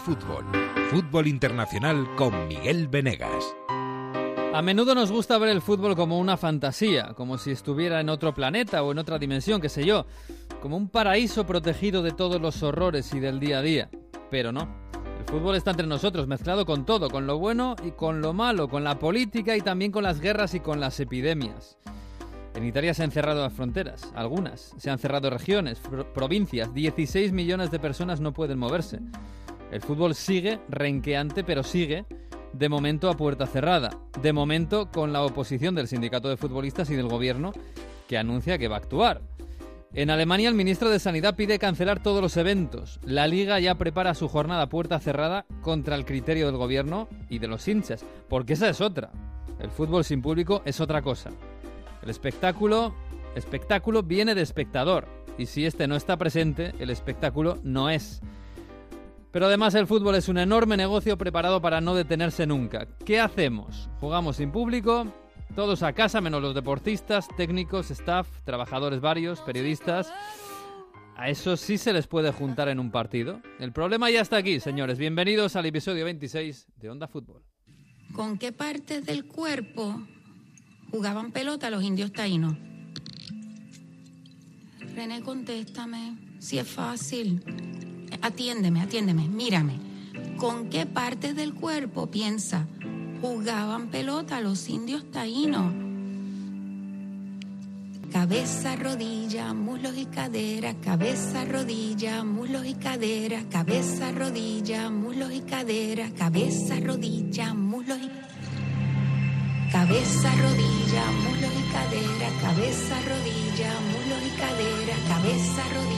Fútbol. Fútbol Internacional con Miguel Venegas. A menudo nos gusta ver el fútbol como una fantasía, como si estuviera en otro planeta o en otra dimensión, qué sé yo, como un paraíso protegido de todos los horrores y del día a día. Pero no. El fútbol está entre nosotros, mezclado con todo, con lo bueno y con lo malo, con la política y también con las guerras y con las epidemias. En Italia se han cerrado las fronteras, algunas. Se han cerrado regiones, provincias. 16 millones de personas no pueden moverse. El fútbol sigue renqueante, pero sigue de momento a puerta cerrada. De momento con la oposición del sindicato de futbolistas y del gobierno que anuncia que va a actuar. En Alemania el ministro de Sanidad pide cancelar todos los eventos. La liga ya prepara su jornada a puerta cerrada contra el criterio del gobierno y de los hinchas, porque esa es otra. El fútbol sin público es otra cosa. El espectáculo, espectáculo viene de espectador y si este no está presente, el espectáculo no es. Pero además el fútbol es un enorme negocio preparado para no detenerse nunca. ¿Qué hacemos? ¿Jugamos sin público? Todos a casa menos los deportistas, técnicos, staff, trabajadores varios, periodistas. A eso sí se les puede juntar en un partido. El problema ya está aquí, señores. Bienvenidos al episodio 26 de Onda Fútbol. ¿Con qué partes del cuerpo jugaban pelota los indios taínos? René, contéstame. Si es fácil atiéndeme, atiéndeme, mírame. ¿Con qué partes del cuerpo piensa jugaban pelota los indios taínos? Cabeza, rodilla, muslos y cadera, cabeza, rodilla, muslos y cadera, cabeza, rodilla, muslos y cadera, cabeza, rodilla, muslos y Cabeza, rodilla, muslos y cadera, cabeza, rodilla, muslos y cadera, cabeza, rodilla,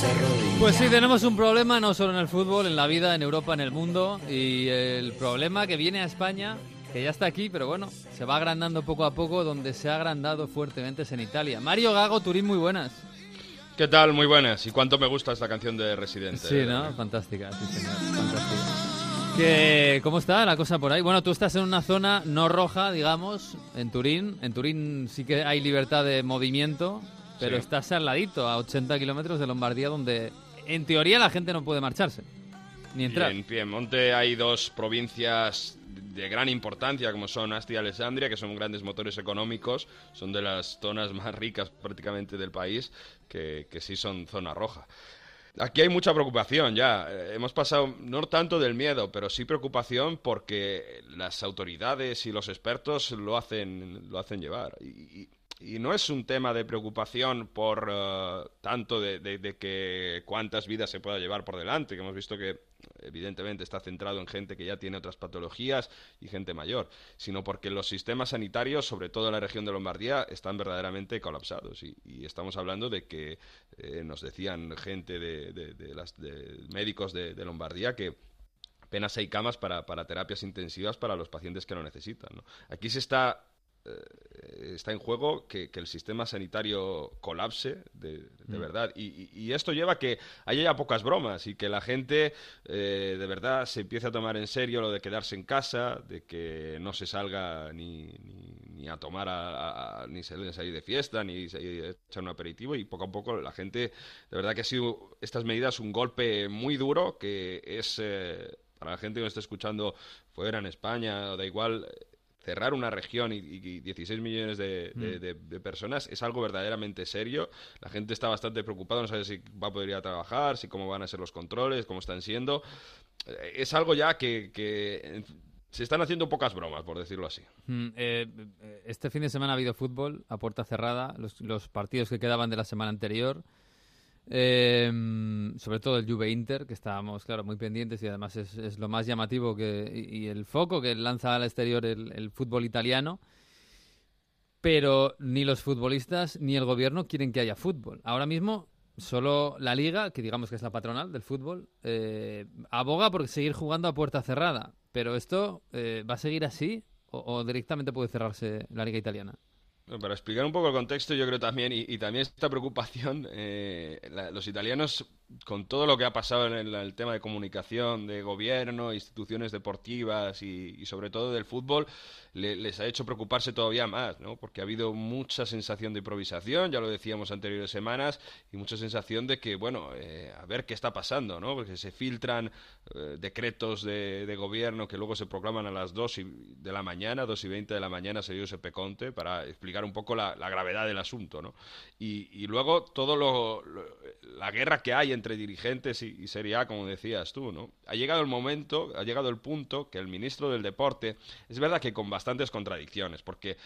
cadera, cabeza, rodilla. Pues sí, tenemos un problema no solo en el fútbol, en la vida, en Europa, en el mundo, y el problema que viene a España que ya está aquí, pero bueno, se va agrandando poco a poco, donde se ha agrandado fuertemente es en Italia. Mario Gago, Turín, muy buenas. ¿Qué tal? Muy buenas. ¿Y cuánto me gusta esta canción de Residente? Sí, ¿no? Fantástica, sí, señor. Fantástica. ¿Cómo está la cosa por ahí? Bueno, tú estás en una zona no roja, digamos, en Turín. En Turín sí que hay libertad de movimiento, pero estás al ladito, a 80 kilómetros de Lombardía, donde en teoría la gente no puede marcharse, ni entrar. en Piemonte hay dos provincias de gran importancia como son Asti y Alessandria, que son grandes motores económicos, son de las zonas más ricas prácticamente del país, que, que sí son zona roja. Aquí hay mucha preocupación ya. Eh, hemos pasado no tanto del miedo, pero sí preocupación porque las autoridades y los expertos lo hacen, lo hacen llevar. Y, y no es un tema de preocupación por eh, tanto de, que cuántas vidas se pueda llevar por delante, que hemos visto que evidentemente está centrado en gente que ya tiene otras patologías y gente mayor, sino porque los sistemas sanitarios, sobre todo en la región de Lombardía, están verdaderamente colapsados. Y, estamos hablando de que eh, nos decían gente de, las, médicos de, Lombardía que apenas hay camas para, para, terapias intensivas para los pacientes que lo necesitan. Aquí se está eh, está en juego que, el sistema sanitario colapse de, mm. verdad. Y, esto lleva a que haya ya pocas bromas y que la gente eh, de verdad se empiece a tomar en serio lo de quedarse en casa, de que no se salga ni, ni, a tomar, a, ni salir de fiesta, ni echar un aperitivo. Y poco a poco la gente, de verdad que ha sido estas medidas un golpe muy duro que es... Eh, para la gente que nos está escuchando fuera en España, da igual, cerrar una región y, 16 millones mm. de, personas es algo verdaderamente serio. La gente está bastante preocupada, no sabe si va a poder ir a trabajar, si cómo van a ser los controles, cómo están siendo. Eh, es algo ya que, se están haciendo pocas bromas, por decirlo así. Mm, eh, este fin de semana ha habido fútbol a puerta cerrada, los, los partidos que quedaban de la semana anterior. Eh, sobre todo el Juve Inter, que estábamos, claro, muy pendientes y además es, lo más llamativo que, y, el foco que lanza al exterior el, fútbol italiano. Pero ni los futbolistas ni el gobierno quieren que haya fútbol. Ahora mismo solo la liga, que digamos que es la patronal del fútbol, eh, aboga por seguir jugando a puerta cerrada. Pero esto eh, va a seguir así o directamente puede cerrarse la liga italiana. Para explicar un poco el contexto, yo creo también, y, también esta preocupación, eh, los italianos con todo lo que ha pasado en el, tema de comunicación, de gobierno, instituciones deportivas y, sobre todo del fútbol, les ha hecho preocuparse todavía más, ¿no? Porque ha habido mucha sensación de improvisación, ya lo decíamos anteriores semanas, y mucha sensación de que, bueno, eh, a ver qué está pasando, ¿no? Porque se filtran eh, decretos de, gobierno que luego se proclaman a las 2 de la mañana, 2 y 20 de la mañana, se dio peconte, para explicar un poco la, gravedad del asunto, ¿no? Y, luego todo lo, la guerra que hay entre dirigentes y, y Serie A, como decías tú, ¿no? Ha llegado el momento, ha llegado el punto que el ministro del Deporte, es verdad que con bastantes contradicciones, porque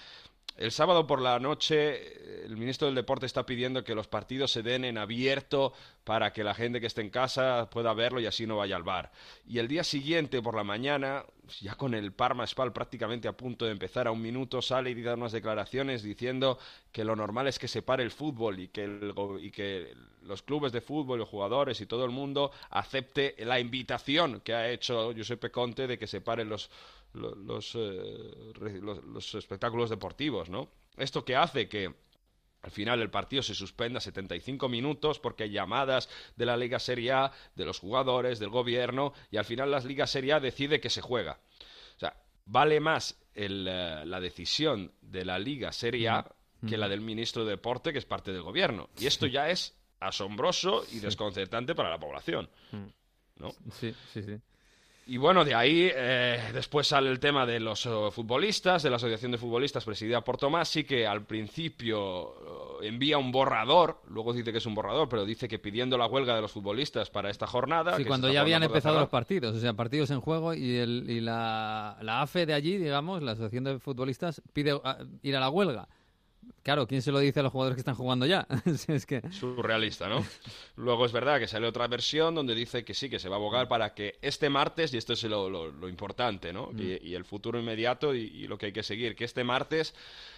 el sábado por la noche el ministro del Deporte está pidiendo que los partidos se den en abierto para que la gente que esté en casa pueda verlo y así no vaya al bar. Y el día siguiente por la mañana, ya con el Parma Spal prácticamente a punto de empezar a un minuto, sale y da unas declaraciones diciendo que lo normal es que se pare el fútbol y que, los clubes de fútbol, los jugadores y todo el mundo acepte la invitación que ha hecho Giuseppe Conte de que se paren los los, eh, los, los, espectáculos deportivos, ¿no? Esto que hace que al final el partido se suspenda 75 minutos porque hay llamadas de la Liga Serie A, de los jugadores, del gobierno, y al final la Liga Serie A decide que se juega. O sea, vale más el, eh, la decisión de la Liga Serie A que la del ministro de Deporte, que es parte del gobierno. Y esto ya es asombroso y desconcertante para la población. ¿no? Sí, sí, sí. Y bueno, de ahí eh, después sale el tema de los eh, futbolistas, de la Asociación de Futbolistas presidida por Tomasi, que al principio eh, envía un borrador, luego dice que es un borrador, pero dice que pidiendo la huelga de los futbolistas para esta jornada. Sí, cuando ya habían empezado los partidos, o sea, partidos en juego y, el, y la, la AFE de allí, digamos, la Asociación de Futbolistas, pide ir a la huelga. Claro, ¿quién se lo dice a los jugadores que están jugando ya? es que... Surrealista, ¿no? Luego es verdad que sale otra versión donde dice que sí, que se va a abogar para que este martes, y esto es lo, importante, ¿no? Mm. Y, el futuro inmediato y, lo que hay que seguir, que este martes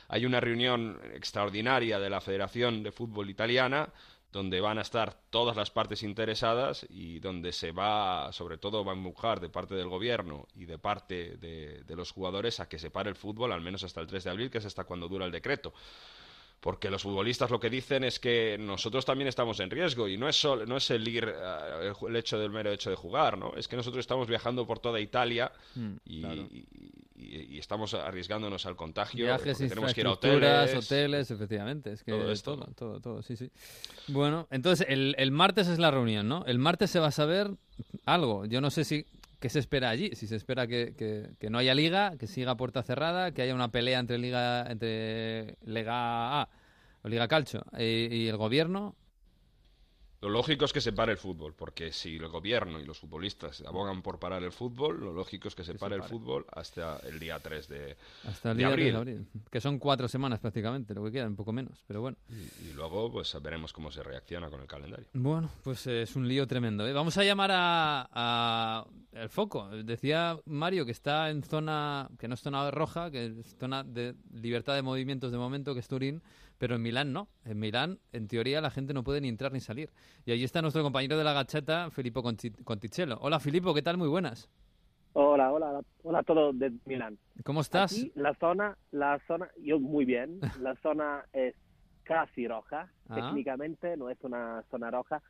hay una reunión extraordinaria de la Federación de Fútbol Italiana donde van a estar todas las partes interesadas y donde se va, sobre todo, va a empujar de parte del gobierno y de parte de, de, los jugadores a que se pare el fútbol al menos hasta el 3 de abril, que es hasta cuando dura el decreto porque los futbolistas lo que dicen es que nosotros también estamos en riesgo y no es solo, no es el ir eh, el hecho del mero hecho de jugar, ¿no? Es que nosotros estamos viajando por toda Italia mm, y, estamos arriesgándonos al contagio. Viajes, tenemos que ir a hoteles, hoteles, efectivamente, es que todo esto, todo, todo, todo, sí, sí. Bueno, entonces el, el martes es la reunión, ¿no? El martes se va a saber algo. Yo no sé si ¿Qué se espera allí? Si se espera que, que, no haya liga, que siga puerta cerrada, que haya una pelea entre liga entre Liga A o Liga Calcio y el gobierno, lo lógico es que se pare el fútbol, porque si el gobierno y los futbolistas abogan por parar el fútbol, lo lógico es que se, pare, el fútbol hasta el día 3 de, hasta el día abril. de abril. Que son cuatro semanas prácticamente, lo que queda, un poco menos, pero bueno. Y, luego pues veremos cómo se reacciona con el calendario. Bueno, pues es un lío tremendo. ¿eh? Vamos a llamar a, el foco. Decía Mario que está en zona, que no es zona roja, que es zona de libertad de movimientos de momento, que es Turín pero en Milán no. En Milán, en teoría, la gente no puede ni entrar ni salir. Y allí está nuestro compañero de la gacheta, Filippo Conticello. Hola, Filippo, ¿qué tal? Muy buenas. Hola, hola, hola a todos de Milán. ¿Cómo estás? la zona, la zona, yo muy bien. La zona es casi roja. Ah. Técnicamente no es una zona roja,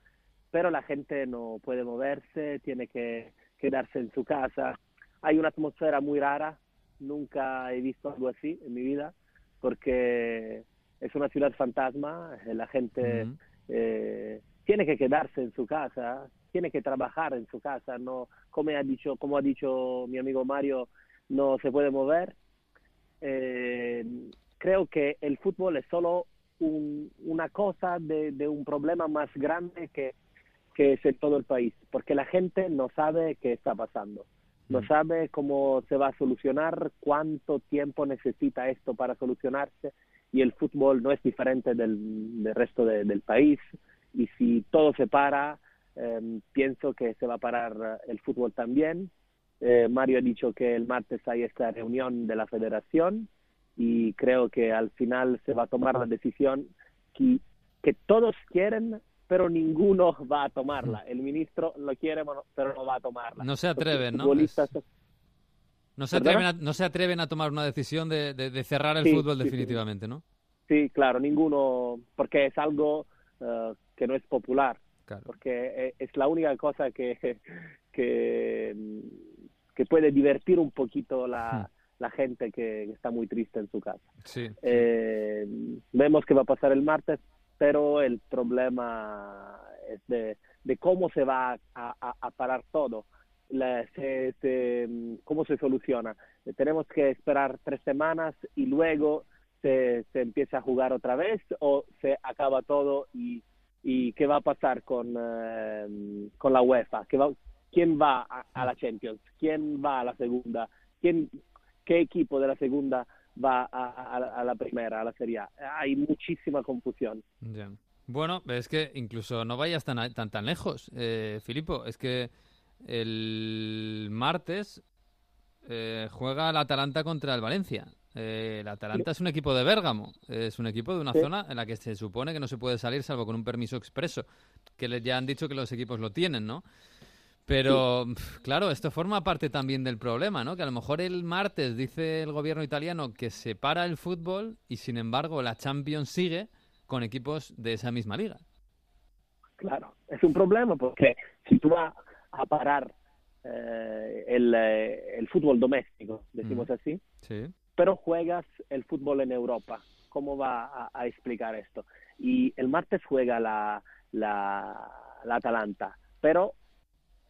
pero la gente no puede moverse, tiene que quedarse en su casa. Hay una atmósfera muy rara. Nunca he visto algo así en mi vida, porque es una ciudad fantasma, eh, la gente eh, tiene que quedarse en su casa, tiene que trabajar en su casa, no, como ha dicho, como ha dicho mi amigo Mario, no se puede mover. Eh, creo que el fútbol es solo una cosa de, un problema más grande que, que es en todo el país, porque la gente no sabe qué está pasando, no sabe cómo se va a solucionar, cuánto tiempo necesita esto para solucionarse y el fútbol no es diferente del, resto del país y si todo se para, em, pienso que se va a parar el fútbol también. Eh, Mario ha dicho que el martes hay esta reunión de la federación y creo que al final se va a tomar la decisión que, que todos quieren, pero ninguno va a tomarla. El ministro lo quiere, pero no va a tomarla. No se atreven, ¿no? No se, atreven a, no se atreven a tomar una decisión de, de, cerrar el fútbol definitivamente, ¿no? Sí, claro, ninguno, porque es algo eh, que no es popular. porque eh, es la única cosa que, que, que puede divertir un poquito la, hmm. la gente que está muy triste en su casa. Eh, vemos que va a pasar el martes, pero el problema es de, de cómo se va a, a, parar todo. Cómo se soluciona. Tenemos que esperar tres semanas y luego se, se empieza a jugar otra vez o se acaba todo y, y qué va a pasar con, eh, con la UEFA, ¿Qué va, quién va a, la Champions, quién va a la segunda, quién, qué equipo de la segunda va a, la primera, a la Serie A. Hay muchísima confusión. Bueno, es que incluso no vayas tan, tan, tan lejos, eh, Filipo. Es que el martes eh, juega el Atalanta contra el Valencia. Eh, el Atalanta es un equipo de Bérgamo, es un equipo de una zona en la que se supone que no se puede salir salvo con un permiso expreso, que ya han dicho que los equipos lo tienen, ¿no? Pero, claro, esto forma parte también del problema, ¿no? Que a lo mejor el martes dice el gobierno italiano que se para el fútbol y, sin embargo, la Champions sigue con equipos de esa misma liga. Claro, es un problema porque si tú vas a parar eh, eh, el, fútbol doméstico, decimos mm. así, pero juegas el fútbol en Europa, ¿cómo va a, explicar esto? Y el martes juega la, la, la Atalanta, pero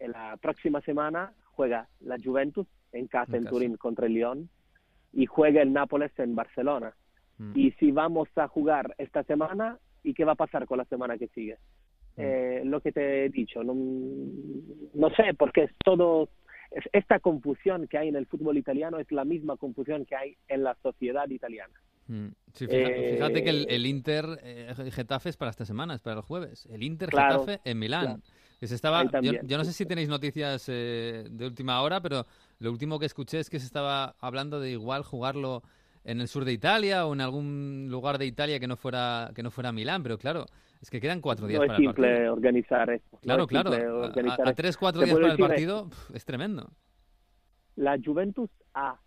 la próxima semana juega la Juventus en casa en, Turín contra el Lyon y juega el Nápoles en Barcelona. Mm. Y si vamos a jugar esta semana, ¿y qué va a pasar con la semana que sigue? Mm. Eh, lo que te he dicho, no, no sé, porque es todo, esta confusión que hay en el fútbol italiano es la misma confusión que hay en la sociedad italiana. Mm. fíjate, que el, eh, Inter eh, Getafe es para esta semana, es para el jueves. El Inter Getafe en Milán se estaba, yo, no sé si tenéis noticias eh, de última hora, pero lo último que escuché es que se estaba hablando de igual jugarlo en el sur de Italia o en algún lugar de Italia que no fuera que no fuera Milán, pero claro, es que quedan cuatro días para el partido. es simple organizar esto. Claro, claro. A, tres, cuatro días para el partido es tremendo. La Juventus ha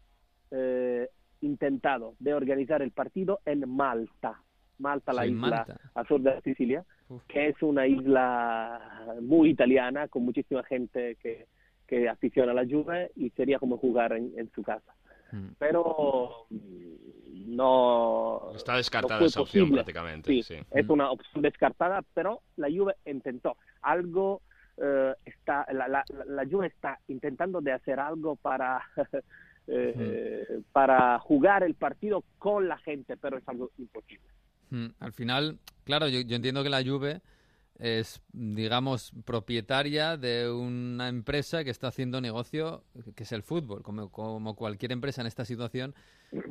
eh, intentado de organizar el partido en Malta. Malta, la isla al sur de Sicilia, que es una isla muy italiana, con muchísima gente que, que aficiona a la Juve y sería como jugar en, su casa. Mm. Pero mm, no... Está descartada esa opción prácticamente. Sí, es mm. una opción descartada, pero la Juve intentó algo... Eh, está la, la, la, Juve está intentando de hacer algo para eh, para jugar el partido con la gente, pero es algo imposible. Al final, claro, yo, entiendo que la Juve es, digamos, propietaria de una empresa que está haciendo negocio, que es el fútbol. Como, como cualquier empresa en esta situación,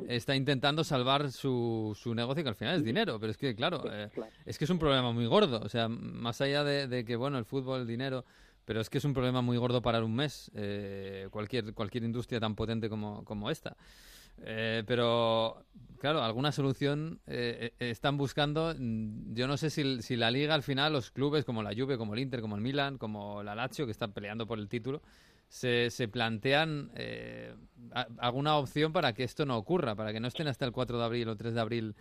está intentando salvar su, su negocio, que al final es dinero. Pero es que, claro, eh, es que es un problema muy gordo. O sea, más allá de, que, bueno, el fútbol, el dinero, pero es que es un problema muy gordo parar un mes, eh, cualquier, cualquier industria tan potente como, como esta. Eh, pero, claro, alguna solución eh, eh, están buscando. Mm, yo no sé si, si, la liga al final, los clubes como la Juve, como el Inter, como el Milan, como la Lazio, que están peleando por el título, se, se plantean alguna opción para que esto no ocurra, para que no estén hasta el 4 de abril o 3 de abril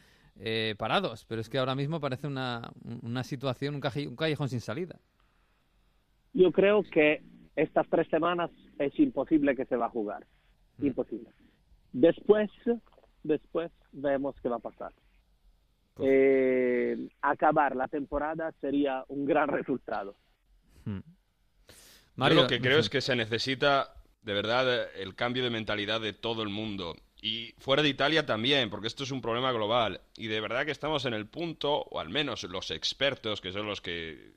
parados. Pero es que ahora mismo parece una, una situación, un, un callejón sin salida. Yo creo que estas tres semanas es imposible que se va a jugar. Mm. Después, después vemos qué va a pasar. Pues eh, acabar la temporada sería un gran resultado. Hmm. Yo lo que creo es que se necesita de verdad el cambio de mentalidad de todo el mundo. Y fuera de Italia también, porque esto es un problema global. Y de verdad que estamos en el punto, o al menos los expertos, que son los que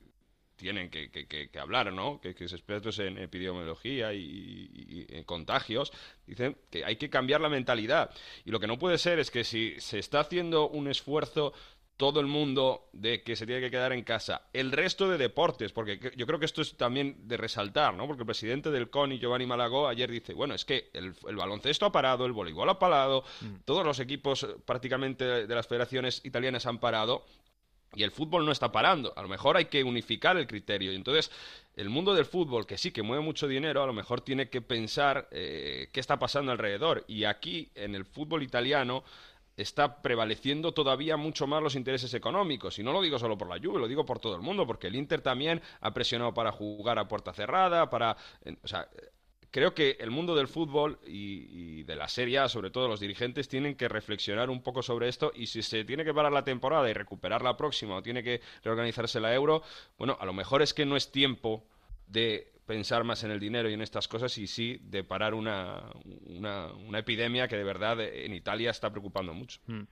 tienen que, que, hablar, ¿no? Que, que es expertos en epidemiología y, en contagios, dicen que hay que cambiar la mentalidad. Y lo que no puede ser es que si se está haciendo un esfuerzo todo el mundo de que se tiene que quedar en casa. El resto de deportes, porque yo creo que esto es también de resaltar, ¿no? Porque el presidente del CONI, Giovanni Malagó, ayer dice, bueno, es que el, baloncesto ha parado, el voleibol ha parado, mm. todos los equipos prácticamente de las federaciones italianas han parado, y el fútbol no está parando. A lo mejor hay que unificar el criterio. Y entonces, el mundo del fútbol, que sí que mueve mucho dinero, a lo mejor tiene que pensar eh, qué está pasando alrededor. Y aquí, en el fútbol italiano, está prevaleciendo todavía mucho más los intereses económicos. Y no lo digo solo por la Juve, lo digo por todo el mundo, porque el Inter también ha presionado para jugar a puerta cerrada, para... O sea, creo que el mundo del fútbol y, de la Serie sobre todo los dirigentes, tienen que reflexionar un poco sobre esto y si se tiene que parar la temporada y recuperar la próxima o tiene que reorganizarse la Euro, bueno, a lo mejor es que no es tiempo de pensar más en el dinero y en estas cosas y sí de parar una, una, epidemia que de verdad en Italia está preocupando mucho. Hmm.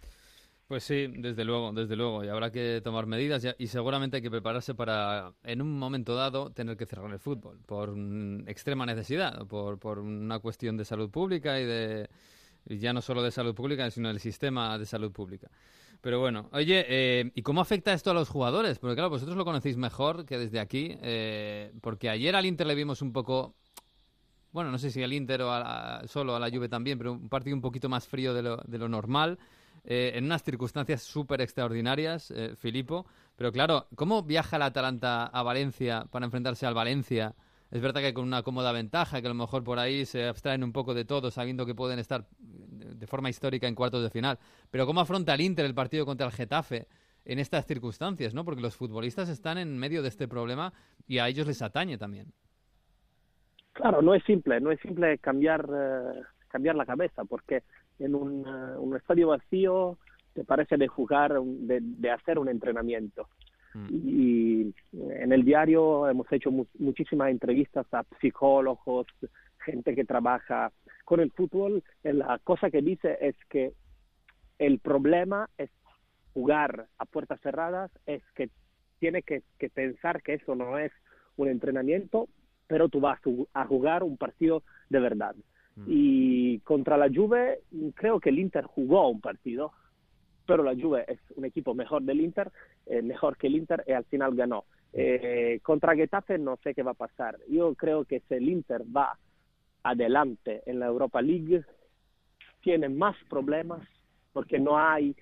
Pues sí, desde luego, desde luego. Y habrá que tomar medidas y seguramente hay que prepararse para, en un momento dado, tener que cerrar el fútbol por extrema necesidad, por, por una cuestión de salud pública y de ya no solo de salud pública, sino del sistema de salud pública. Pero bueno, oye, eh, ¿y cómo afecta esto a los jugadores? Porque claro, vosotros lo conocéis mejor que desde aquí, eh, porque ayer al Inter le vimos un poco, bueno, no sé si al Inter o solo a la Juve también, pero un partido un poquito más frío de lo, de lo normal, eh, en unas circunstancias súper extraordinarias, Filipo. Pero claro, ¿cómo viaja la Atalanta a Valencia para enfrentarse al Valencia? Es verdad que con una cómoda ventaja, que a lo mejor por ahí se abstraen un poco de todo, sabiendo que pueden estar de forma histórica en cuartos de final. Pero ¿cómo afronta el Inter el partido contra el Getafe en estas circunstancias? ¿no? Porque los futbolistas están en medio de este problema y a ellos les atañe también. Claro, no es simple, no es simple cambiar, eh, cambiar la cabeza, porque en un, eh, estadio vacío te parece de jugar, de, hacer un entrenamiento. Mm. Y en el diario hemos hecho muchísimas entrevistas a psicólogos, gente que trabaja con el fútbol, la cosa que dice es que el problema es jugar a puertas cerradas, es que tiene que, pensar que eso no es un entrenamiento, pero tú vas a jugar un partido de verdad. Mm. Y contra la Juve creo que el Inter jugó un partido, pero la Juve es un equipo mejor del Inter, eh, mejor que el Inter y al final ganó. Eh, contra Getafe no sé qué va a pasar. Yo creo que si el Inter va adelante en la Europa League, tiene más problemas porque no hay,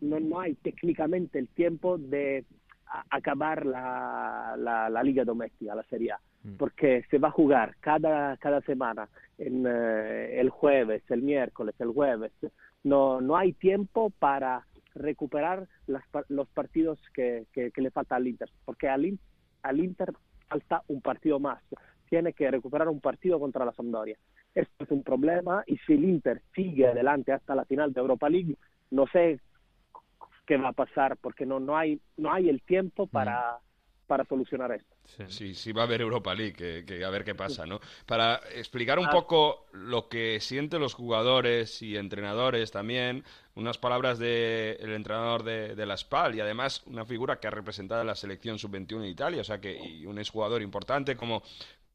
no, hay técnicamente el tiempo de acabar la, la, liga doméstica, la Serie A, mm. Porque se va a jugar cada, cada semana, en, eh, el jueves, el miércoles, el jueves, no, no hay tiempo para recuperar los partidos que, que, le falta al Inter, porque al, al Inter falta un partido más tiene que recuperar un partido contra la Sampdoria. Esto es un problema y si el Inter sigue adelante hasta la final de Europa League, no sé qué va a pasar porque no, no, hay, no hay el tiempo mm. Para, solucionar esto. Sí. sí, va a haber Europa League, que, a ver qué pasa, ¿no? Para explicar un ah. poco lo que sienten los jugadores y entrenadores también, unas palabras del entrenador de, de, la SPAL y además una figura que ha representado a la selección sub-21 en Italia, o sea que y un exjugador importante como,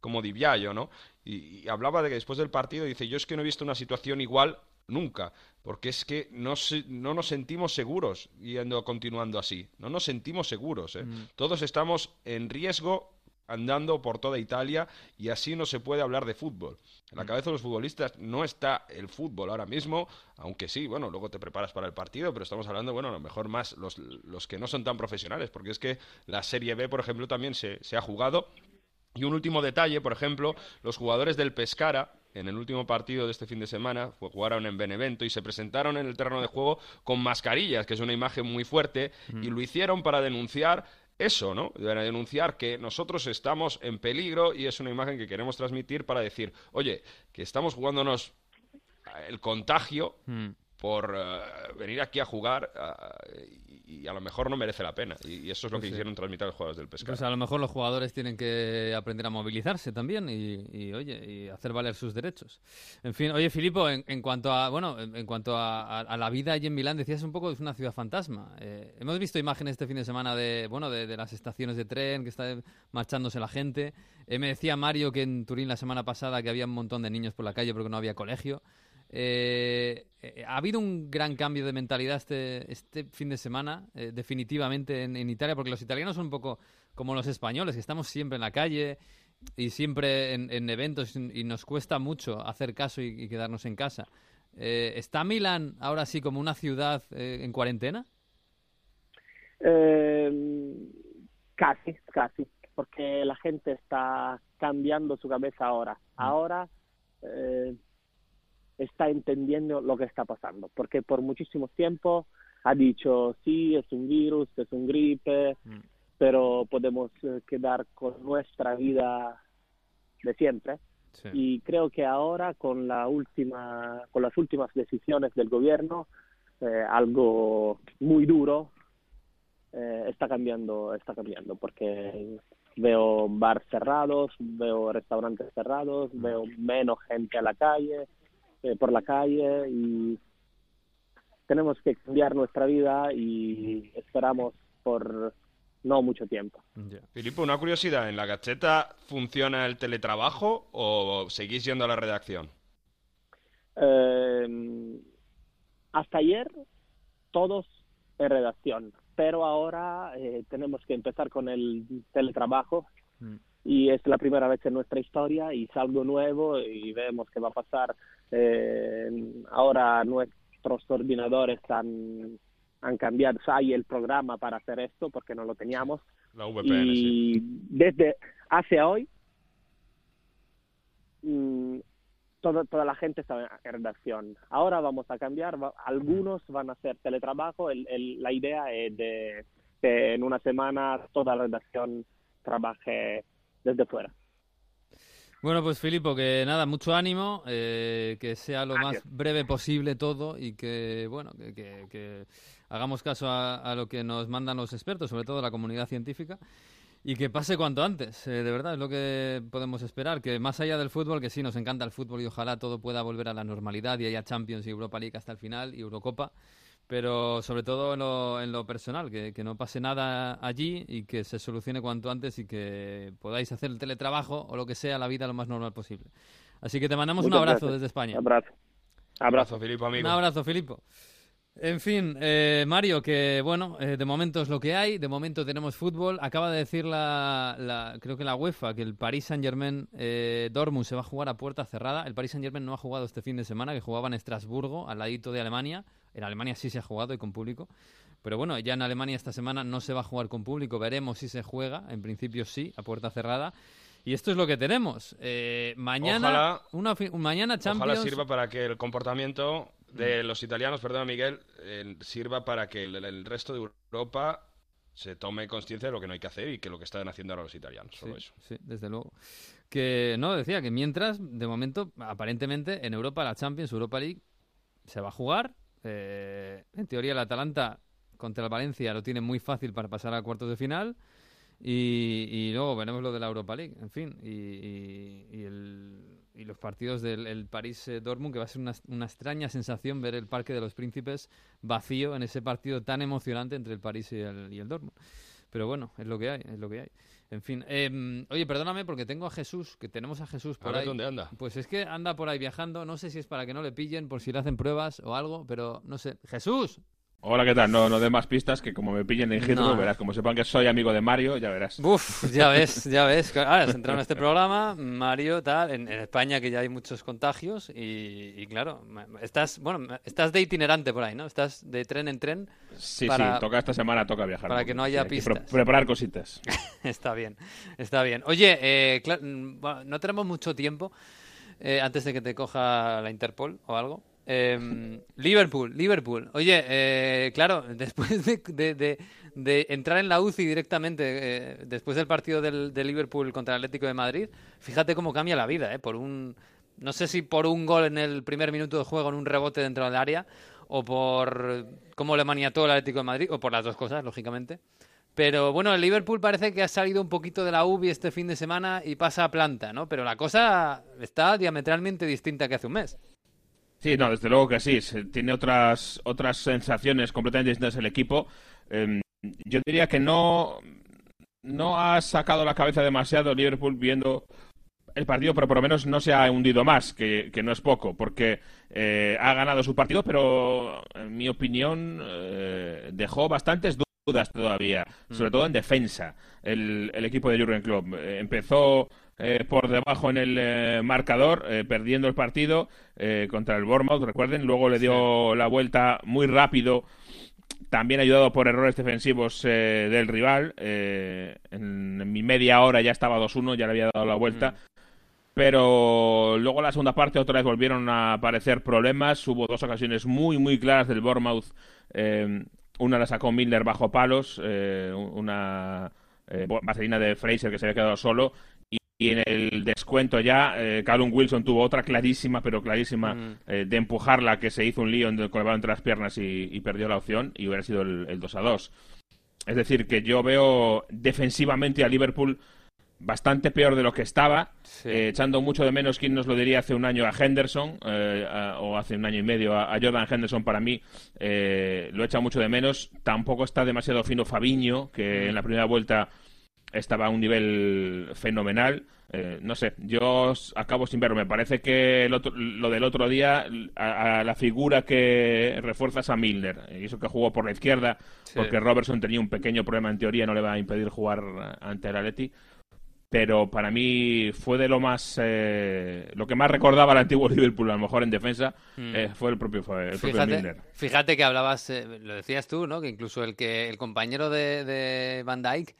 como Di ¿no? Y, hablaba de que después del partido dice, yo es que no he visto una situación igual nunca, porque es que no, no nos sentimos seguros yendo continuando así, no nos sentimos seguros. ¿eh? Mm. Todos estamos en riesgo andando por toda Italia y así no se puede hablar de fútbol. En la mm. cabeza de los futbolistas no está el fútbol ahora mismo, aunque sí, bueno, luego te preparas para el partido, pero estamos hablando, bueno, a lo mejor más los, los que no son tan profesionales, porque es que la Serie B, por ejemplo, también se, se ha jugado y un último detalle, por ejemplo, los jugadores del Pescara, en el último partido de este fin de semana, jugaron en Benevento y se presentaron en el terreno de juego con mascarillas, que es una imagen muy fuerte, y lo hicieron para denunciar eso, ¿no? Para denunciar que nosotros estamos en peligro y es una imagen que queremos transmitir para decir, oye, que estamos jugándonos el contagio mm. Por eh, venir aquí a jugar uh, y a lo mejor no merece la pena. Y, eso es lo que hicieron transmitir a los jugadores del pescado. Pues a lo mejor los jugadores tienen que aprender a movilizarse también y, oye, y hacer valer sus derechos. En fin, oye, Filipo, en, cuanto a bueno, en, cuanto a, la vida allí en Milán, decías un poco es una ciudad fantasma. Eh, hemos visto imágenes este fin de semana de bueno de, las estaciones de tren que está marchándose la gente. Eh, me decía Mario que en Turín la semana pasada que había un montón de niños por la calle porque no había colegio. Eh, eh, ha habido un gran cambio de mentalidad este, este fin de semana, eh, definitivamente en, Italia, porque los italianos son un poco como los españoles, que estamos siempre en la calle y siempre en, eventos y nos cuesta mucho hacer caso y, quedarnos en casa. ¿Está Milán ahora sí como una ciudad en cuarentena? casi, casi, porque la gente está cambiando su cabeza ahora. Mm. Ahora está entendiendo lo que está pasando, porque por muchísimo tiempo ha dicho, sí, es un virus, es un gripe, mm. pero podemos eh, quedar con nuestra vida de siempre. Y creo que ahora con la última, con las últimas decisiones del gobierno, eh, algo muy duro eh, está cambiando, está cambiando, porque veo bar cerrados, veo restaurantes cerrados, mm. veo menos gente a la calle, eh, por la calle y tenemos que cambiar nuestra vida y esperamos por no mucho tiempo. Filipe, una curiosidad, ¿en la gacheta funciona el teletrabajo o seguís yendo a la redacción? Eh, hasta ayer todos en redacción, pero ahora eh, tenemos que empezar con el teletrabajo. Mm y es la primera vez en nuestra historia y es algo nuevo y vemos que va a pasar. Eh, ahora nuestros ordenadores han, han cambiado, hay el programa para hacer esto porque no lo teníamos. La VPN, y desde hace hoy mm, toda, toda la gente está en redacción. Ahora vamos a cambiar, algunos van a hacer teletrabajo, el, la idea es de que en una semana toda la redacción trabaje desde fuera. Bueno, pues Filipo, que nada, mucho ánimo, eh, que sea lo más breve posible todo y que, bueno, que, hagamos caso a, lo que nos mandan los expertos, sobre todo la comunidad científica, y que pase cuanto antes, eh, de verdad, es lo que podemos esperar, que más allá del fútbol, que sí, nos encanta el fútbol y ojalá todo pueda volver a la normalidad y haya Champions y Europa League hasta el final y Eurocopa, pero sobre todo en lo, en lo personal, que, no pase nada allí y que se solucione cuanto antes y que podáis hacer el teletrabajo o lo que sea, la vida lo más normal posible. Así que te mandamos un abrazo desde España. Abrazo. Abrazo, Filipo, amigo. Un abrazo, Filipo. En fin, eh, Mario, que bueno, eh, de momento es lo que hay, de momento tenemos fútbol. Acaba de decir la, creo que la UEFA, que el Paris Saint Germain eh, Dortmund se va a jugar a puerta cerrada. El Paris Saint Germain no ha jugado este fin de semana, que jugaba en Estrasburgo, al ladito de Alemania. En Alemania sí se ha jugado y con público. Pero bueno, ya en Alemania esta semana no se va a jugar con público. Veremos si se juega. En principio sí, a puerta cerrada. Y esto es lo que tenemos. Eh, mañana, una, mañana Champions. Ojalá sirva para que el comportamiento de los italianos, perdón Miguel, eh, sirva para que el, resto de Europa se tome conciencia de lo que no hay que hacer y que lo que están haciendo ahora los italianos. Solo eso. Sí, desde luego. Que no, decía que mientras, de momento, aparentemente en Europa la Champions, Europa League, se va a jugar eh, en teoría el Atalanta contra el Valencia lo tiene muy fácil para pasar a cuartos de final. Y, luego veremos lo de la Europa League, en fin, y, los partidos del París-Dortmund, que va a ser una, extraña sensación ver el Parque de los Príncipes vacío en ese partido tan emocionante entre el París y el, y el Dortmund. Pero bueno, es lo que hay, es lo que hay. En fin, em, oye, perdóname porque tengo a Jesús, que tenemos a Jesús por ahí. dónde anda? Pues es que anda por ahí viajando, no sé si es para que no le pillen, por si le hacen pruebas o algo, pero no sé. Jesús, Hola, ¿qué tal? No, no dé más pistas, que como me pillen en Heathrow, verás, como sepan que soy amigo de Mario, ya verás. Uf, ya ves, ya ves. Ahora has entrado en este programa, Mario, tal, en, España que ya hay muchos contagios y, claro, estás, bueno, estás de itinerante por ahí, ¿no? Estás de tren en tren. Sí, sí, toca esta semana, toca viajar. Para que no haya pistas. preparar cositas. está bien, está bien. Oye, eh, no tenemos mucho tiempo eh, antes de que te coja la Interpol o algo. Em, Liverpool, Liverpool. Oye, eh, claro, después de, entrar en la UCI directamente, eh, después del partido del, de Liverpool contra el Atlético de Madrid, fíjate cómo cambia la vida, ¿eh? Por un, no sé si por un gol en el primer minuto de juego en un rebote dentro del área, o por cómo le maniató el Atlético de Madrid, o por las dos cosas, lógicamente. Pero bueno, el Liverpool parece que ha salido un poquito de la UBI este fin de semana y pasa a planta, ¿no? Pero la cosa está diametralmente distinta que hace un mes. Sí, no, desde luego que sí. tiene otras, otras sensaciones completamente distintas el equipo. Em, yo diría que no, no ha sacado la cabeza demasiado Liverpool viendo el partido, pero por lo menos no se ha hundido más, que, no es poco, porque eh, ha ganado su partido, pero en mi opinión eh, dejó bastantes dudas todavía, sobre mm. todo en defensa, el, el equipo de Jurgen Klopp. Eh, empezó eh, por debajo en el eh, marcador, eh, perdiendo el partido contra el Bournemouth, recuerden, luego le dio la vuelta muy rápido, también ayudado por errores defensivos del rival, en, mi media hora ya estaba 2-1, ya le había dado la vuelta. pero luego la segunda parte otra vez volvieron a aparecer problemas. Hubo dos ocasiones muy, muy claras del Bournemouth. Eh, una la sacó Milner bajo palos, eh, una eh, vaselina de Fraser que se había quedado solo. Y, en el descuento ya, eh, Callum Wilson tuvo otra clarísima, pero clarísima, mm. eh, de empujarla, que se hizo un lío con el balón entre las piernas y, perdió la opción, y hubiera sido el, el 2 a 2. Es decir, que yo veo defensivamente a Liverpool bastante peor de lo que estaba, eh, echando mucho de menos, quien nos lo diría hace un año a Henderson, eh, o hace un año y medio a, Jordan Henderson para mí, eh, lo echa mucho de menos. Tampoco está demasiado fino Fabiño, que en la primera vuelta estaba a un nivel fenomenal. no sé, yo acabo sin verlo. Me parece que lo del otro día, a, la figura que refuerzas a Milner, y eso que jugó por la izquierda, porque Robertson tenía un pequeño problema en teoría, no le va a impedir jugar ante el Atleti pero para mí fue de lo más eh, lo que más recordaba al antiguo Liverpool a lo mejor en defensa mm. eh, fue el propio el fíjate, Milner fíjate que hablabas eh, lo decías tú no que incluso el que el compañero de, Van Dijk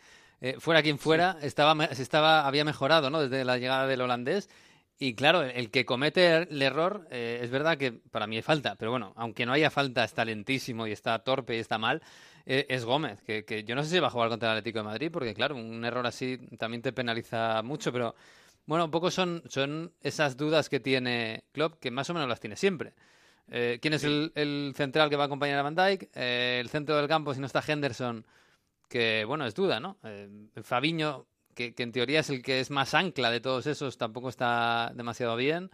fuera quien fuera estaba estaba había mejorado no desde la llegada del holandés. Y claro el que comete el error es verdad que para mí hay falta. Pero bueno aunque no haya falta está lentísimo y está torpe y está mal eh, es Gómez, que, yo no sé si va a jugar contra el Atlético de Madrid, porque claro, un error así también te penaliza mucho, pero bueno, un poco son, son esas dudas que tiene Klopp, que más o menos las tiene siempre. Eh, ¿Quién es el, central que va a acompañar a Van Dijk? Eh, el centro del campo, si no está Henderson, que bueno, es duda, ¿no? Fabiño, que, que, en teoría es el que es más ancla de todos esos, tampoco está demasiado bien.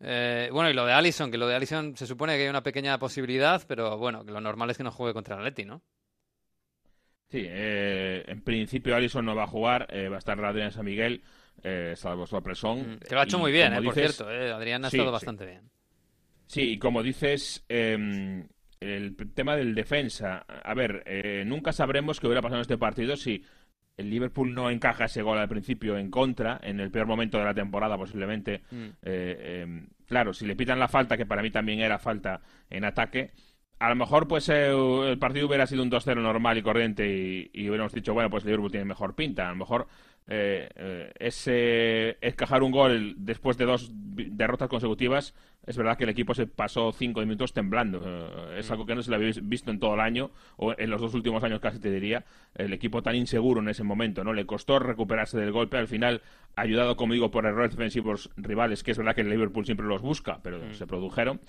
Eh, bueno, y lo de Allison, que lo de Allison se supone que hay una pequeña posibilidad, pero bueno, que lo normal es que no juegue contra el Atleti, ¿no? Sí, eh, en principio Allison no va a jugar, eh, va a estar Adrián San Miguel, salvo su apresón. Mm, que lo ha hecho muy bien, por cierto, Adrián ha estado bastante bien. Sí, y como dices, em, el tema del defensa, a ver, nunca sabremos qué hubiera pasado en este partido si el Liverpool no encaja ese gol al principio en contra, en el peor momento de la temporada posiblemente. Mm. Eh, em, claro, si le pitan la falta, que para mí también era falta en ataque, a lo mejor pues eh, el partido hubiera sido un 2-0 normal y corriente y, y, hubiéramos dicho, bueno, pues Liverpool tiene mejor pinta. A lo mejor eh, eh, ese encajar un gol después de dos derrotas consecutivas, es verdad que el equipo se pasó cinco minutos temblando. Eh, es algo que no se le había visto en todo el año, o en los dos últimos años casi te diría, el equipo tan inseguro en ese momento. no Le costó recuperarse del golpe, al final, ayudado, como digo, por errores defensivos rivales, que es verdad que el Liverpool siempre los busca, pero mm. se produjeron,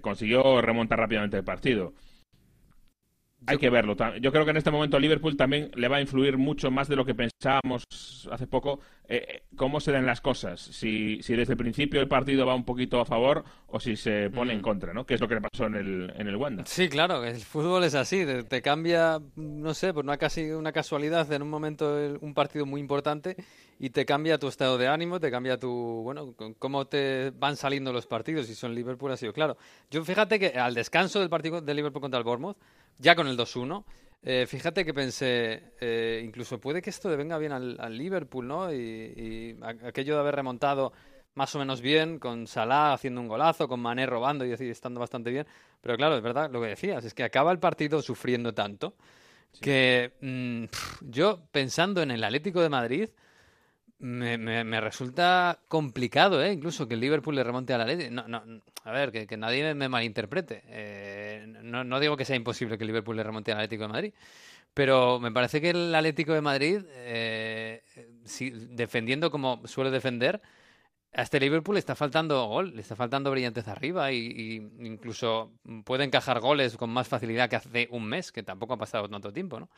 consiguió remontar rápidamente el partido. Hay que verlo. Yo creo que en este momento Liverpool también le va a influir mucho más de lo que pensábamos hace poco eh, eh, cómo se dan las cosas. Si, si desde el principio el partido va un poquito a favor o si se pone en mm. contra, ¿no? Que es lo que le pasó en el, en el Wanda. Sí, claro, el fútbol es así. Te, cambia, no sé, por una, casi una casualidad en un momento un partido muy importante y te cambia tu estado de ánimo, te cambia tu, bueno, cómo te van saliendo los partidos. Y son Liverpool ha sido claro. Yo fíjate que al descanso del partido de Liverpool contra el Bournemouth ya con el 2-1. Eh, fíjate que pensé, eh, incluso puede que esto le venga bien al, Liverpool, ¿no? Y, aquello de haber remontado más o menos bien, con Salah haciendo un golazo, con Mané robando y estando bastante bien. Pero claro, es verdad lo que decías, es que acaba el partido sufriendo tanto que mm, yo pensando en el Atlético de Madrid, me, me, resulta complicado, ¿eh? Incluso que el Liverpool le remonte a la ley. No, no, a ver, que, nadie me malinterprete. Eh, no, digo que sea imposible que el Liverpool le remonte al Atlético de Madrid. Pero me parece que el Atlético de Madrid, eh, defendiendo como suele defender, a este Liverpool le está faltando gol, le está faltando brillantez arriba y, incluso puede encajar goles con más facilidad que hace un mes, que tampoco ha pasado tanto tiempo, ¿no?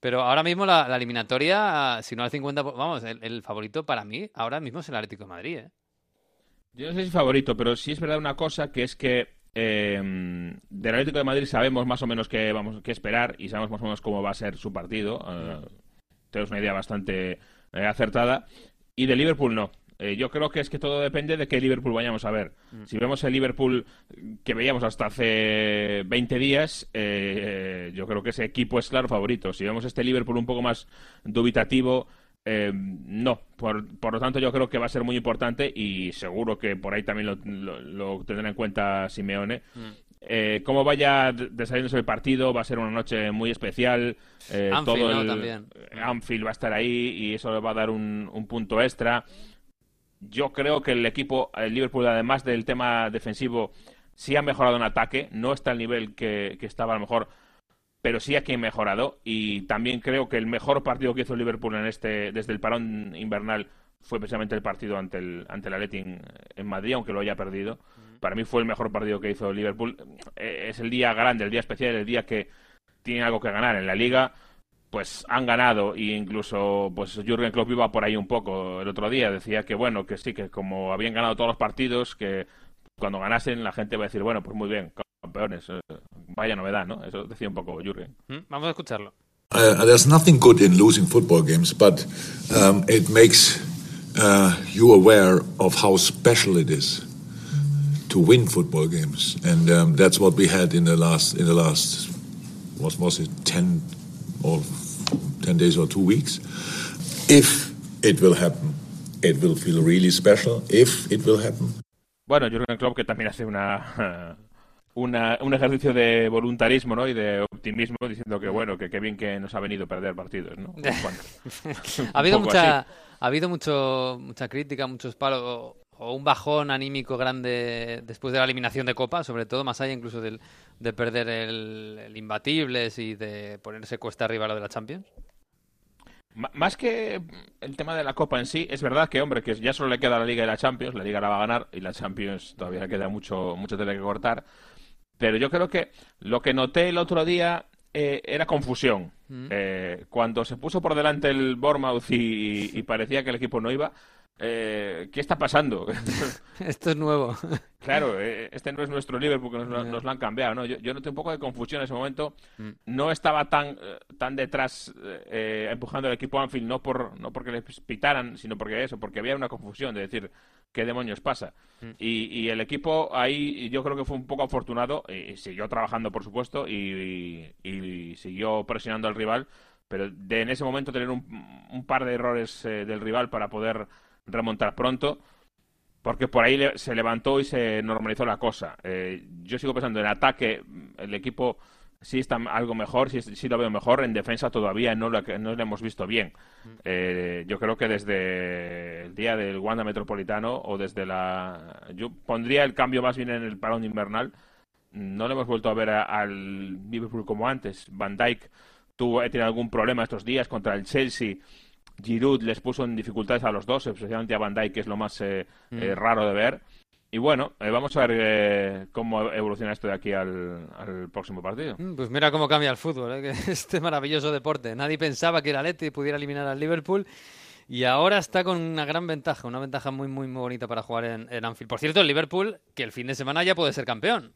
Pero ahora mismo la, eliminatoria, si no al 50, vamos, el, favorito para mí ahora mismo es el Atlético de Madrid, ¿eh? Yo no sé si favorito, pero sí es verdad una cosa que es que eh, del Atlético de Madrid sabemos más o menos qué vamos qué esperar y sabemos más o menos cómo va a ser su partido. Eh, tenemos una idea bastante eh, acertada. Y de Liverpool no. Eh, yo creo que es que todo depende de qué Liverpool vayamos a ver. Mm. Si vemos el Liverpool que veíamos hasta hace 20 días, eh, yo creo que ese equipo es claro favorito. Si vemos este Liverpool un poco más dubitativo, eh, no. Por, por, lo tanto, yo creo que va a ser muy importante y seguro que por ahí también lo, tendrá en cuenta Simeone. Mm. cómo vaya desarrollándose el partido, va a ser una noche muy especial. todo el también. Anfield va a estar ahí y eso le va a dar un, un punto extra. yo creo que el equipo, el Liverpool, además del tema defensivo, sí ha mejorado en ataque. No está al nivel que, estaba a lo mejor, pero sí aquí ha mejorado. Y también creo que el mejor partido que hizo Liverpool en este, desde el parón invernal fue precisamente el partido ante el, ante el Atleti en, Madrid, aunque lo haya perdido. Para mí fue el mejor partido que hizo Liverpool. Eh, es el día grande, el día especial, el día que tiene algo que ganar en la liga pues han ganado e incluso pues Jürgen Klopp iba por ahí un poco el otro día decía que bueno que sí que como habían ganado todos los partidos que cuando ganasen la gente va a decir bueno pues muy bien campeones eh, vaya novedad no eso decía un poco Jürgen mm, vamos a escucharlo uh, there's nothing good in losing football games but um, it makes uh, you aware of how special it is to win football games and um, that's what we had in the last in the last what was it 10 or 10 days or two weeks. If it will happen, it will feel really special. If it will happen. Bueno, Jürgen Klopp que también hace una, una, un ejercicio de voluntarismo ¿no? y de optimismo diciendo que bueno, que qué bien que nos ha venido perder partidos. ¿no? ha habido mucha... Ha habido mucho, mucha crítica, muchos palos o un bajón anímico grande después de la eliminación de Copa, sobre todo más allá incluso del, de perder el, Imbatibles y de ponerse cuesta arriba lo de la Champions? Más que el tema de la Copa en sí, es verdad que, hombre, que ya solo le queda la Liga y la Champions, la Liga la va a ganar y la Champions todavía queda mucho, mucho tele que cortar. Pero yo creo que lo que noté el otro día eh, era confusión. Mm. Eh, cuando se puso por delante el Bournemouth y, parecía que el equipo no iba, eh, ¿qué está pasando? Esto es nuevo. Claro, eh, este no es nuestro Liverpool, porque nos, lo han cambiado, ¿no? Yo, yo, noté un poco de confusión en ese momento. Mm. No estaba tan, eh, tan detrás empujando el equipo Anfield, no, por, no porque les pitaran, sino porque eso, porque había una confusión de decir, ¿qué demonios pasa? Mm. Y, el equipo ahí yo creo que fue un poco afortunado y, siguió trabajando, por supuesto, y, siguió presionando al rival, pero de en ese momento tener un, un par de errores del rival para poder remontar pronto, porque por ahí se levantó y se normalizó la cosa. Eh, yo sigo pensando en ataque, el equipo sí está algo mejor, sí, sí lo veo mejor, en defensa todavía no lo, no lo hemos visto bien. Eh, yo creo que desde el día del Wanda Metropolitano o desde la... Yo pondría el cambio más bien en el parón invernal. No le hemos vuelto a ver al Liverpool como antes. Van Dijk tuvo, tenido algún problema estos días contra el Chelsea Giroud les puso en dificultades a los dos, especialmente a Van Dijk, que es lo más eh, mm. eh, raro de ver. Y bueno, eh, vamos a ver cómo evoluciona esto de aquí al, próximo partido. Mm, pues mira cómo cambia el fútbol, este maravilloso deporte. Nadie pensaba que el Atleti pudiera eliminar al Liverpool y ahora está con una gran ventaja, una ventaja muy, muy, muy bonita para jugar en, en Anfield. Por cierto, el Liverpool, que el fin de semana ya puede ser campeón.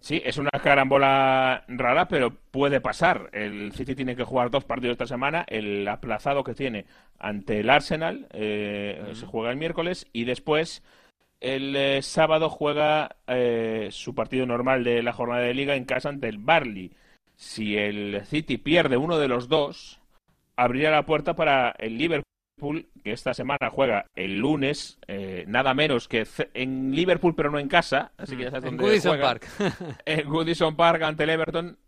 Sí, es una carambola rara, pero puede pasar. El City tiene que jugar dos partidos esta semana. El aplazado que tiene ante el Arsenal eh, se juega el miércoles y después el eh, sábado juega eh, su partido normal de la jornada de liga en casa ante el Barley. Si el City pierde uno de los dos, abrirá la puerta para el Liverpool que esta semana juega el lunes, eh, nada menos que en Liverpool, pero no en casa, así que ya sabes en Goodison Park. en Goodison Park ante el Everton,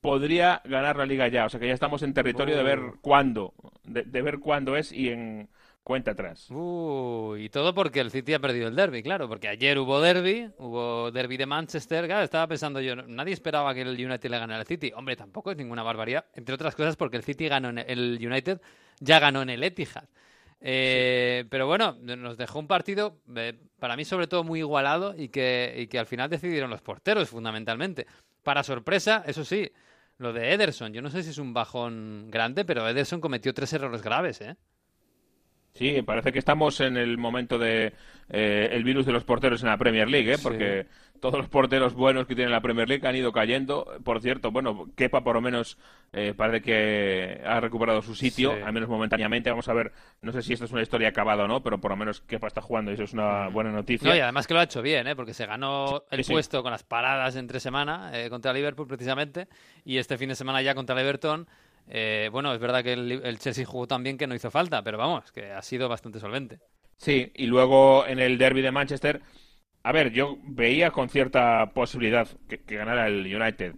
podría ganar la liga ya. O sea que ya estamos en territorio de ver oh. cuándo, de, ver cuándo es y en cuenta atrás. Uh, y todo porque el City ha perdido el derby, claro, porque ayer hubo derby, hubo derby de Manchester, claro, estaba pensando yo, nadie esperaba que el United le ganara al City. Hombre, tampoco es ninguna barbaridad, entre otras cosas porque el City ganó en el United ya ganó en el Etihad. Eh, pero bueno, nos dejó un partido, eh, para mí sobre todo muy igualado y que, y que al final decidieron los porteros fundamentalmente. Para sorpresa, eso sí, lo de Ederson, yo no sé si es un bajón grande, pero Ederson cometió tres errores graves, ¿eh? Sí, parece que estamos en el momento de eh, el virus de los porteros en la Premier League, ¿eh? porque todos los porteros buenos que tiene la Premier League han ido cayendo. Por cierto, bueno, Kepa por lo menos eh, parece que ha recuperado su sitio, al menos momentáneamente. Vamos a ver, no sé si esto es una historia acabada o no, pero por lo menos Kepa está jugando y eso es una mm. buena noticia. No, y además que lo ha hecho bien, ¿eh? porque se ganó el puesto con las paradas entre semana eh, contra Liverpool precisamente y este fin de semana ya contra el Everton. Eh, bueno, es verdad que el, Chelsea jugó tan bien que no hizo falta, pero vamos, que ha sido bastante solvente. Sí, y luego en el derby de Manchester, a ver, yo veía con cierta posibilidad que, ganara el United.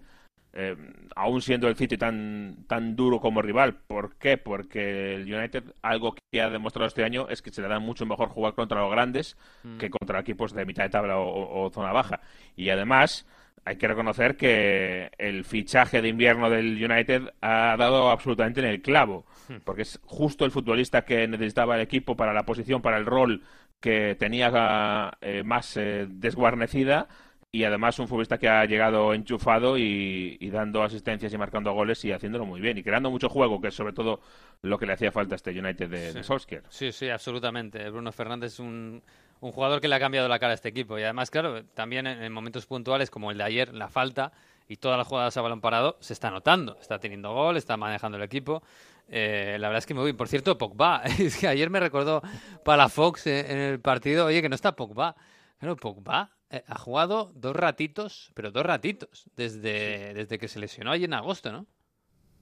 eh, aún siendo el City tan, tan duro como rival. ¿Por qué? Porque el United, algo que ha demostrado este año es que se le da mucho mejor jugar contra los grandes mm. que contra equipos de mitad de tabla o, zona baja. Y además, hay que reconocer que el fichaje de invierno del United ha dado absolutamente en el clavo, hmm. porque es justo el futbolista que necesitaba el equipo para la posición, para el rol que tenía eh, más eh, desguarnecida y además un futbolista que ha llegado enchufado y, dando asistencias y marcando goles y haciéndolo muy bien y creando mucho juego, que es sobre todo lo que le hacía falta a este United de, sí. Solskjaer. Sí, sí, absolutamente. Bruno Fernández es un, un, jugador que le ha cambiado la cara a este equipo y además, claro, también en, momentos puntuales como el de ayer, la falta y todas las jugadas a balón parado se está notando. Está teniendo gol, está manejando el equipo. Eh, la verdad es que me voy. Por cierto, Pogba. Es que ayer me recordó para Fox en el partido, oye, que no está Pogba. Claro, Pogba eh, ha jugado dos ratitos, pero dos ratitos, desde, desde que se lesionó ahí en agosto, ¿no?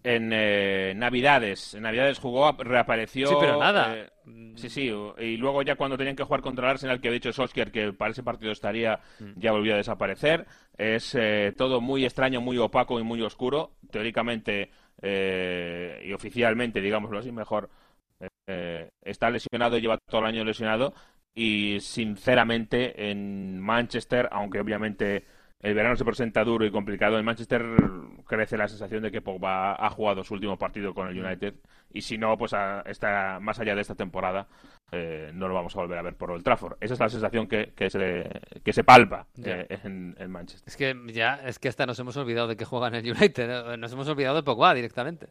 En eh, Navidades, en Navidades jugó, reapareció. Sí, pero nada. Eh, sí, sí, y luego ya cuando tenían que jugar contra el Arsenal, que ha dicho Solskjaer que para ese partido estaría, mm. ya volvió a desaparecer. Es todo muy extraño, muy opaco y muy oscuro. Teóricamente y oficialmente, digámoslo así, mejor, está lesionado, lleva todo el año lesionado y sinceramente en Manchester, aunque obviamente el verano se presenta duro y complicado, en Manchester crece la sensación de que Pogba ha jugado su último partido con el United y si no, pues está más allá de esta temporada eh, no lo vamos a volver a ver por Old Trafford. Esa es la sensación que, que, se, que se palpa eh, en, Manchester. Es que ya, es que hasta nos hemos olvidado de que juega en el United, nos hemos olvidado de Pogba directamente.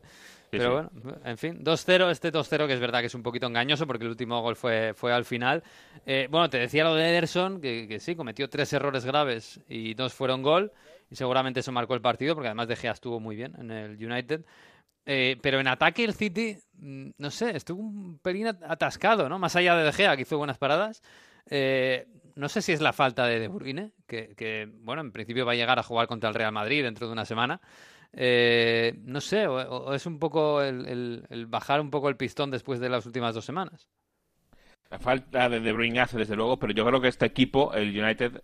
Pero bueno, en fin, 2-0, este 2-0 que es verdad que es un poquito engañoso porque el último gol fue, fue al final. Eh, bueno, te decía lo de Ederson, que, que, sí, cometió tres errores graves y dos fueron gol y seguramente eso marcó el partido porque además De Gea estuvo muy bien en el United. Eh, pero en ataque el City, mm, no sé, estuvo un pelín atascado, ¿no? Más allá de De Gea, que hizo buenas paradas. Eh, no sé si es la falta de De Bruyne, que, bueno, en principio va a llegar a jugar contra el Real Madrid dentro de una semana. Eh, no sé, o, es un poco el, bajar un poco el pistón después de las últimas dos semanas. La falta de De Bruyne hace, desde luego, pero yo creo que este equipo, el United,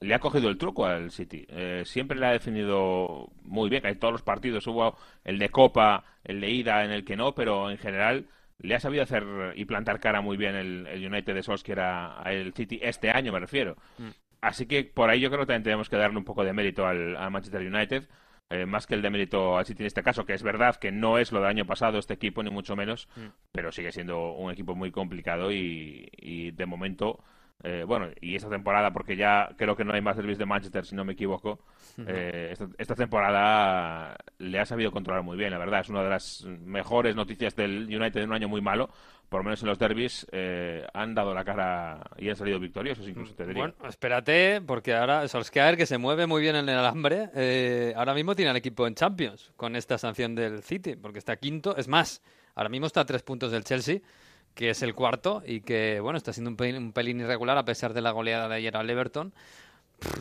le ha cogido el truco al City. Eh, siempre le ha definido muy bien. En todos los partidos hubo el de Copa, el de ida en el que no, pero en general le ha sabido hacer y plantar cara muy bien el, United de Solskjaer a, el City este año, me refiero. Mm. Así que por ahí yo creo que también tenemos que darle un poco de mérito al, Manchester United. Eh, más que el de mérito al City en este caso, que es verdad que no es lo del año pasado este equipo, ni mucho menos, mm. pero sigue siendo un equipo muy complicado y de momento eh, bueno, y esta temporada, porque ya creo que no hay más derbis de Manchester, si no me equivoco, eh, esta, temporada le ha sabido controlar muy bien, la verdad. Es una de las mejores noticias del United en un año muy malo. Por lo menos en los derbis eh, han dado la cara y han salido victoriosos, incluso te diría. Bueno, espérate, porque ahora Solskjaer, que se mueve muy bien en el alambre, ahora mismo tiene al equipo en Champions con esta sanción del City, porque está quinto. Es más, ahora mismo está a tres puntos del Chelsea que es el cuarto y que, bueno, está siendo un pelín, irregular a pesar de la goleada de ayer al Everton.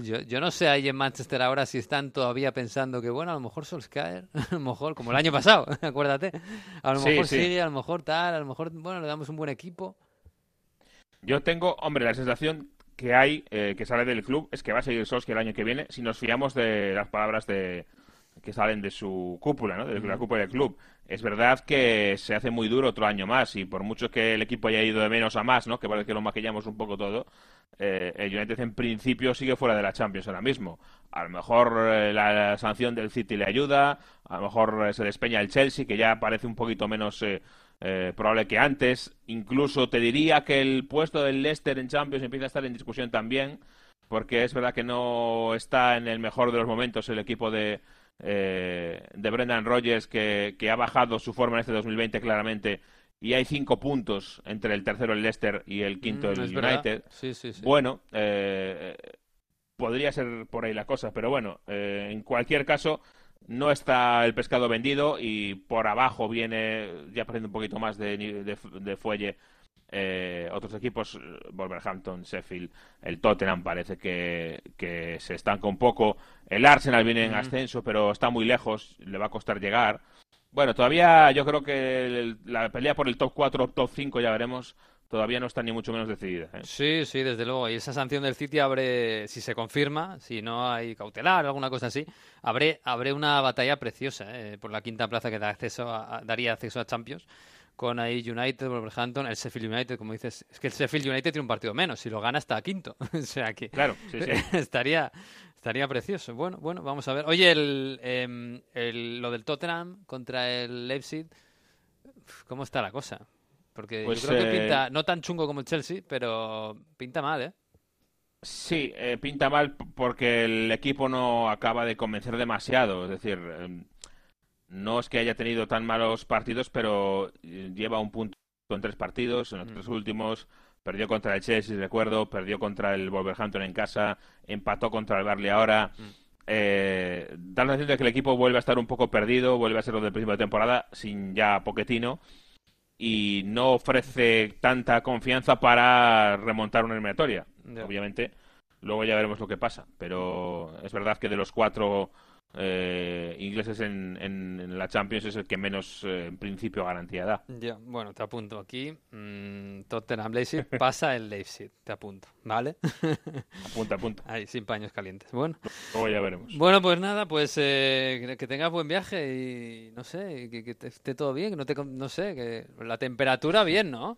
Yo, yo, no sé ahí en Manchester ahora si están todavía pensando que, bueno, a lo mejor Solskjaer, a lo mejor, como el año pasado, acuérdate, a lo mejor sigue, a lo mejor tal, a lo mejor, bueno, le damos un buen equipo. Yo tengo, hombre, la sensación que hay, eh, que sale del club, es que va a seguir Solskjaer el año que viene, si nos fiamos de las palabras de, que salen de su cúpula, ¿no? de la cúpula del club. Es verdad que se hace muy duro otro año más y por mucho que el equipo haya ido de menos a más, ¿no? que parece que lo maquillamos un poco todo, eh, el United en principio sigue fuera de la Champions ahora mismo. A lo mejor eh, la, sanción del City le ayuda, a lo mejor eh, se despeña el Chelsea, que ya parece un poquito menos probable que antes. Incluso te diría que el puesto del Leicester en Champions empieza a estar en discusión también, porque es verdad que no está en el mejor de los momentos el equipo de, eh, de Brendan Rodgers que, ha bajado su forma en este 2020 claramente y hay cinco puntos entre el tercero el Leicester y el quinto mm, el United. Bueno, eh, podría ser por ahí la cosa, pero bueno, eh, en cualquier caso no está el pescado vendido y por abajo viene ya perdiendo un poquito más de, de fuelle eh, otros equipos, Wolverhampton, Sheffield, el Tottenham parece que, se estanca un poco. El Arsenal viene en ascenso, pero está muy lejos, le va a costar llegar. Bueno, todavía yo creo que la pelea por el top 4 o top 5 ya veremos, todavía no está ni mucho menos decidida. ¿eh? Sí, sí, desde luego. Y esa sanción del City abre, si se confirma, si no hay cautelar o alguna cosa así, abre, abre una batalla preciosa eh, por la quinta plaza que da acceso a, daría acceso a Champions. Con ahí United, Wolverhampton, el Sheffield United, como dices, es que el Sheffield United tiene un partido menos, si lo gana está a quinto. o sea que claro, sí, sí. estaría, estaría precioso. Bueno, bueno, vamos a ver. Oye, el, em, el, lo del Tottenham contra el Leipzig, ¿cómo está la cosa? Porque yo Pues, creo que eh, pinta, no tan chungo como el Chelsea, pero pinta mal, ¿eh? Sí, eh, pinta mal porque el equipo no acaba de convencer demasiado. Es decir, eh, no es que haya tenido tan malos partidos, pero eh, lleva un punto en tres partidos. En los Mm. tres últimos perdió contra el Chelsea, recuerdo, perdió contra el Wolverhampton en casa, empató contra el Barley ahora. Mm. Eh, da la sensación de que el equipo vuelve a estar un poco perdido, vuelve a ser lo del principio de temporada, sin ya Poquetino, y no ofrece tanta confianza para remontar una eliminatoria. Obviamente, luego ya veremos lo que pasa, pero es verdad que de los cuatro eh, ingleses en, en- en la Champions es el que menos, eh, en principio, garantía da. Ya, bueno, te apunto aquí. Mm, Tottenham Leipzig pasa el Leipzig, te apunto, ¿vale? Apunta, apunta. Ahí, sin paños calientes. Bueno, Luego ya veremos. bueno pues nada, pues eh, que- tengas buen viaje y no sé, que, que esté todo bien, que no te, no sé, que la temperatura bien, ¿no?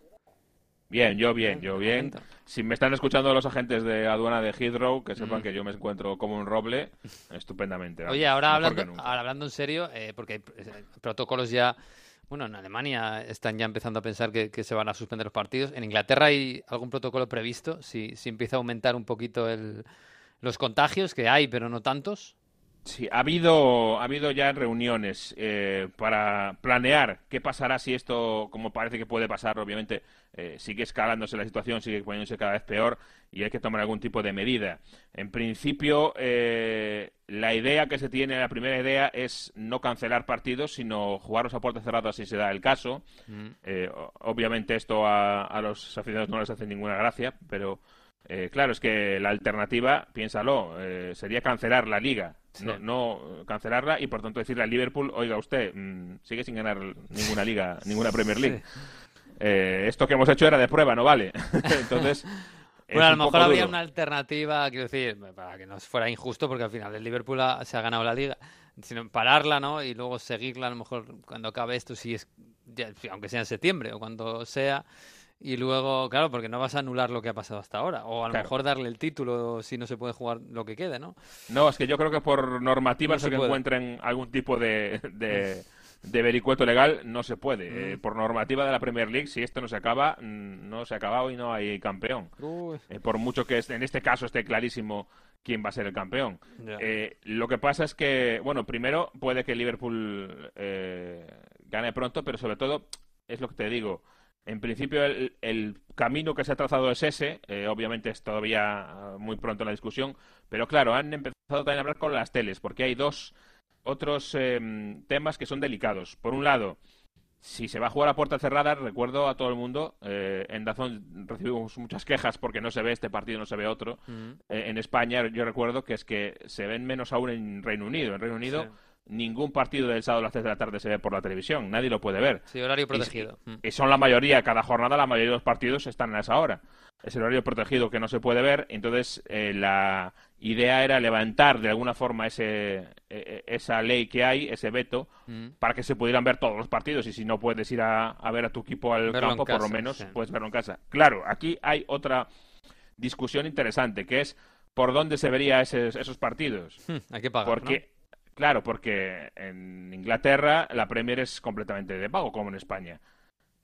Bien, yo bien, yo bien. Si me están escuchando los agentes de aduana de Heathrow, que sepan Mm. que yo me encuentro como un roble, estupendamente. Oye, ahora hablando, ahora hablando en serio, eh, porque hay eh, protocolos ya, bueno, en Alemania están ya empezando a pensar que, que se van a suspender los partidos. En Inglaterra hay algún protocolo previsto, si, si empieza a aumentar un poquito el, los contagios, que hay, pero no tantos. Sí, ha habido, ha habido ya reuniones eh, para planear qué pasará si esto, como parece que puede pasar, obviamente eh, sigue escalándose la situación, sigue poniéndose cada vez peor y hay que tomar algún tipo de medida. En principio, eh, la idea que se tiene, la primera idea es no cancelar partidos, sino jugarlos a puerta cerrada si se da el caso. Eh, o- obviamente esto a, a los aficionados no les hace ninguna gracia, pero eh, claro, es que la alternativa, piénsalo, eh, sería cancelar la liga, Sí. no, no cancelarla y por tanto decirle a Liverpool, oiga usted, mm, sigue sin ganar ninguna liga, ninguna Premier League. Eh, esto que hemos hecho era de prueba, no vale. Entonces, es Bueno, a lo mejor habría duro. una alternativa, quiero decir, para que no fuera injusto, porque al final el Liverpool ha- se ha ganado la liga, sino pararla, ¿no? Y luego seguirla, a lo mejor cuando acabe esto, si es, ya- aunque sea en septiembre o cuando sea, y luego, claro, porque no vas a anular lo que ha pasado hasta ahora, o a lo Claro. mejor darle el título si no se puede jugar lo que quede, ¿no? No, es que yo creo que por normativa, No se que puede. encuentren algún tipo de, de, de vericueto legal, no se puede. Mm. Eh, por normativa de la Premier League, si esto no se acaba, mm, no se ha acabado y no hay campeón. Eh, por mucho que este- en este caso esté clarísimo quién va a ser el campeón. Eh, lo que pasa es que, bueno, primero puede que Liverpool eh, gane pronto, pero sobre todo, es lo que te digo, en principio el, el camino que se ha trazado es ese, eh, obviamente es todavía ah, muy pronto la discusión, pero claro, han empezado también a hablar con las teles, porque hay dos otros em, temas que son delicados. Por un lado, si se va a jugar a puerta cerrada, recuerdo a todo el mundo, eh, en Dazón recibimos muchas quejas porque no se ve este partido, no se ve otro. Eh, en España yo recuerdo que es que se ven menos aún en Reino Unido. En Reino Unido Sí. Ningún partido del sábado a las 3 de la tarde se ve por la televisión, nadie lo puede ver. Sí, horario Y- protegido. Y son la mayoría, cada jornada la mayoría de los partidos están a esa hora. Es el horario protegido que no se puede ver, entonces eh, la idea era levantar de alguna forma ese, eh, eh, esa ley que hay, ese veto, Mm. para que se pudieran ver todos los partidos y si no puedes ir a, a ver a tu equipo al Verlo campo, por lo menos sí. puedes verlo en casa. Claro, aquí hay otra discusión interesante, que es por dónde se vería esos, esos partidos. Hay que pagar, Porque, claro, porque en Inglaterra la Premier es completamente de pago, como en España.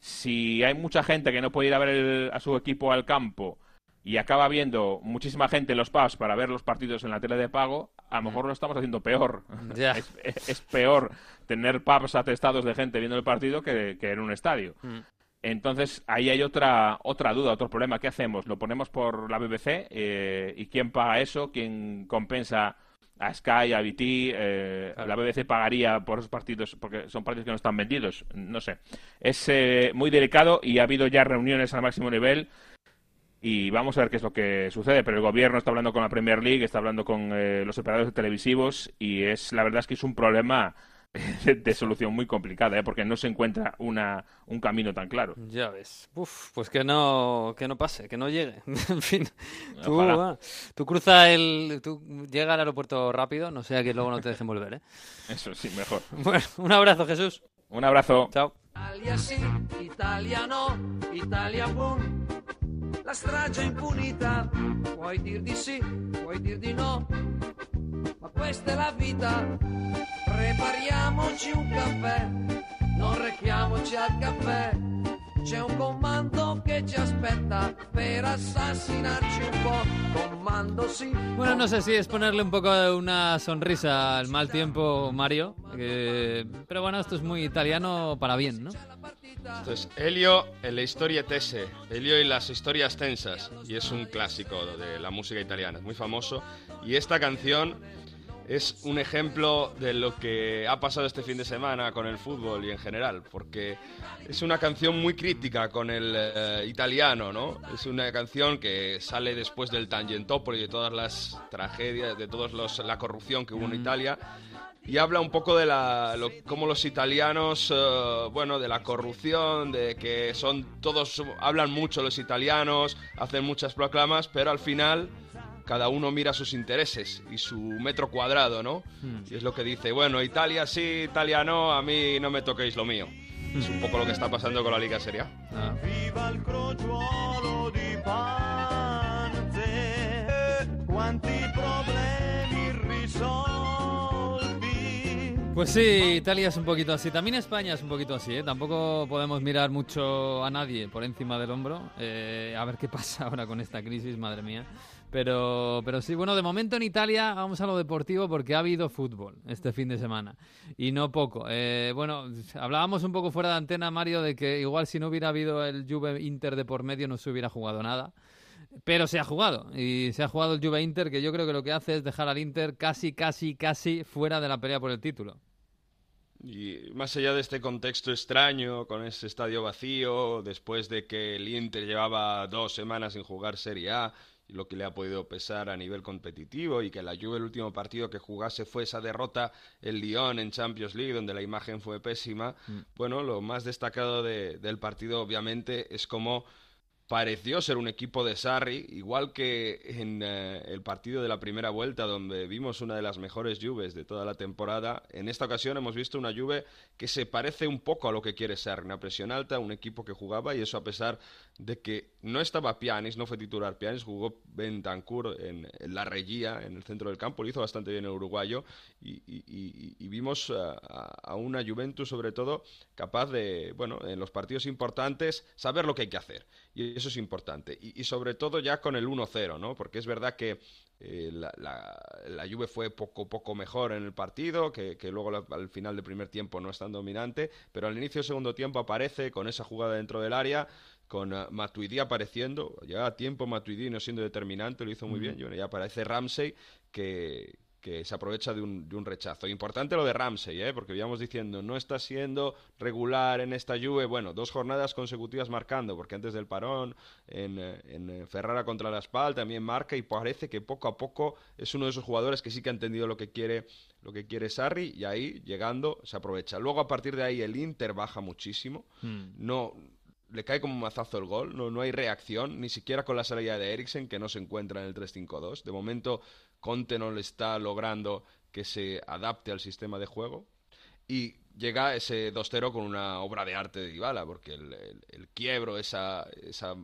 Si hay mucha gente que no puede ir a ver el- a su equipo al campo y acaba viendo muchísima gente en los pubs para ver los partidos en la tele de pago, a lo mejor lo estamos haciendo peor. Es, es- es peor tener pubs atestados de gente viendo el partido que, que en un estadio. Mm. Entonces, ahí hay otra, otra duda, otro problema. ¿Qué hacemos? ¿Lo ponemos por la BBC? Eh, ¿Y quién paga eso? ¿Quién compensa a Sky, a BT? Eh, Claro. ¿La BBC pagaría por esos partidos? Porque son partidos que no están vendidos. No sé. Es eh, muy delicado y ha habido ya reuniones al máximo nivel. Y vamos a ver qué es lo que sucede. Pero el gobierno está hablando con la Premier League, está hablando con eh, los operadores televisivos. Y es la verdad es que es un problema de, solución muy complicada, ¿eh? porque no se encuentra una, un camino tan claro. Ya ves. Uf, pues que no, que no pase, que no llegue. en fin, tú, ah, tú cruza el... Tú llega al aeropuerto rápido, no sea que luego no te dejen volver, ¿eh? Eso sí, mejor. Bueno, un abrazo, Jesús. Un abrazo. Ciao. Italia sì, Italia no, Italia boom. La strage impunita, puoi dir di sì, puoi dir di no. Ma questa è la vita, prepariamoci un caffè, non rechiamoci al caffè. C'è un comando che ci aspetta per assassinarci un po'. Comando sí. Bueno, no sé si es ponerle un poco de una sonrisa al mal tiempo, Mario. que- Pero bueno, esto es muy italiano para bien, ¿no? Esto es Elio en la historia tese, Elio y las historias tensas, y es un clásico de la música italiana, es muy famoso. Y esta canción es un ejemplo de lo que ha pasado este fin de semana con el fútbol y en general, porque es una canción muy crítica con el eh, italiano, ¿no? Es una canción que sale después del Tangentopoli, de todas las tragedias, de los la corrupción que hubo en Italia y habla un poco de la, lo, cómo los italianos, eh, bueno, de la corrupción, de que son todos, hablan mucho los italianos, hacen muchas proclamas, pero al final cada uno mira sus intereses y su metro cuadrado, ¿no? Y es lo que dice, bueno, Italia sí, Italia no, a mí no me toquéis lo mío. Es un poco lo que está pasando con la Liga Serie. Ah. Viva il crogiuolo di Panze, quanti problemi risolvi. Pues sí, Italia es un poquito así. También España es un poquito así, ¿eh? Tampoco podemos mirar mucho a nadie por encima del hombro. Eh, a ver qué pasa ahora con esta crisis, madre mía. Pero, pero sí, bueno, de momento en Italia vamos a lo deportivo porque ha habido fútbol este fin de semana. Y no poco. Eh, bueno, hablábamos un poco fuera de antena, Mario, de que igual si no hubiera habido el Juve Inter de por medio no se hubiera jugado nada. Pero se ha jugado. Y se ha jugado el Juve Inter, que yo creo que lo que hace es dejar al Inter casi, casi, casi fuera de la pelea por el título. Y más allá de este contexto extraño, con ese estadio vacío, después de que el Inter llevaba dos semanas sin jugar Serie A, lo que le ha podido pesar a nivel competitivo, y que la Juve el último partido que jugase fue esa derrota el Lyon en Champions League, donde la imagen fue pésima, bueno, lo más destacado de- del partido obviamente es como pareció ser un equipo de Sarri, igual que en eh, el partido de la primera vuelta, donde vimos una de las mejores Juves de toda la temporada. En esta ocasión hemos visto una Juve que se parece un poco a lo que quiere Sarri, una presión alta, un equipo que jugaba, y eso a pesar de que no estaba Pianis, no fue titular Pianis, jugó Bentancur en, la Regia, en el centro del campo, lo hizo bastante bien el uruguayo, y, vimos a, una Juventus sobre todo capaz de, bueno, en los partidos importantes, saber lo que hay que hacer. Y eso es importante. Y, sobre todo ya con el 1-0, ¿no? Porque es verdad que eh, la, la, la Juve fue poco poco mejor en el partido, que, que luego la- al final del primer tiempo no es tan dominante, pero al inicio del segundo tiempo aparece con esa jugada dentro del área, con uh, Matuidi apareciendo, lleva tiempo Matuidi no siendo determinante, lo hizo muy bien, y bueno, ya aparece Ramsey que, que se aprovecha de un, de un rechazo. Importante lo de Ramsey, ¿eh? porque íbamos diciendo, no está siendo regular en esta Juve, bueno, dos jornadas consecutivas marcando, porque antes del parón, en, eh, en eh, Ferrara contra la Spal también marca y parece que poco a poco es uno de esos jugadores que sí que ha entendido lo que quiere lo que quiere Sarri y ahí llegando se aprovecha. Luego a partir de ahí el Inter baja muchísimo, no le cae como un mazazo el gol, no, no hay reacción, ni siquiera con la salida de Eriksen, que no se encuentra en el 3-5-2. De momento, Conte no le está logrando que se adapte al sistema de juego. Y llega ese 2-0 con una obra de arte de Dybala, porque el, el- el quiebro, esa, esa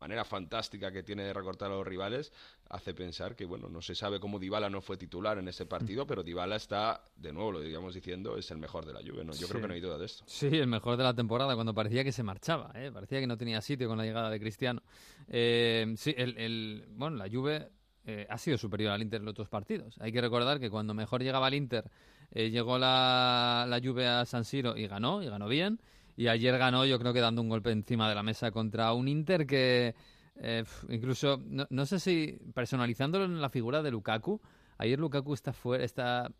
manera fantástica que tiene de recortar a los rivales, hace pensar que, bueno, no se sabe cómo Dybala no fue titular en ese partido, pero Dybala está, de nuevo, lo digamos diciendo, es el mejor de la Juve, ¿no? Yo creo que no hay duda de esto. Sí, el mejor de la temporada, cuando parecía que se marchaba, ¿eh? parecía que no tenía sitio con la llegada de Cristiano. Eh, sí, el, el- bueno, la Juve eh, ha sido superior al Inter en los otros partidos. Hay que recordar que cuando mejor llegaba el Inter, eh, llegó la, la Juve a San Siro y ganó, y ganó bien. Y ayer ganó, yo creo que dando un golpe encima de la mesa contra un Inter que, eh, incluso, no, sé si personalizándolo en la figura de Lukaku, ayer Lukaku está fuera, está,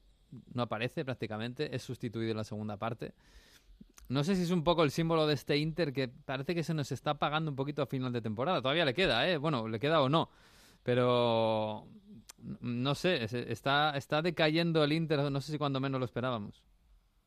no aparece prácticamente, es sustituido en la segunda parte. No sé si es un poco el símbolo de este Inter que parece que se nos está apagando un poquito a final de temporada. Todavía le queda, ¿eh? Bueno, le queda o no. Pero no sé, es- está, está decayendo el Inter, no sé si cuando menos lo esperábamos.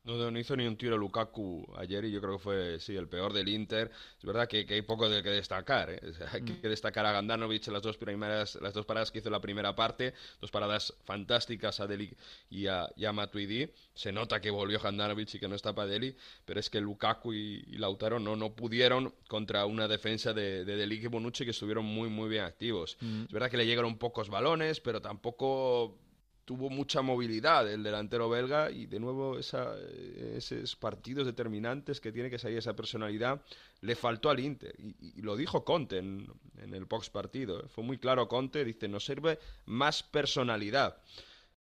No, no hizo ni un tiro Lukaku ayer y yo creo que fue, sí, el peor del Inter. Es verdad que, hay poco de que destacar. ¿eh? hay que mm. destacar a Gandanovic en las dos primeras, las dos paradas que hizo en la primera parte, dos paradas fantásticas a Deli y a, y Matuidi. Se nota que volvió Gandanovic y que no está para Deli, pero es que Lukaku y, Lautaro no, no pudieron contra una defensa de, de Deli y Bonucci que estuvieron muy, muy bien activos. Mm. Es verdad que le llegaron pocos balones, pero tampoco tuvo mucha movilidad el delantero belga y de nuevo esa, esos partidos determinantes que tiene que salir esa personalidad le faltó al Inter. Y, lo dijo Conte en, el box partido ¿eh? fue muy claro Conte dice nos sirve más personalidad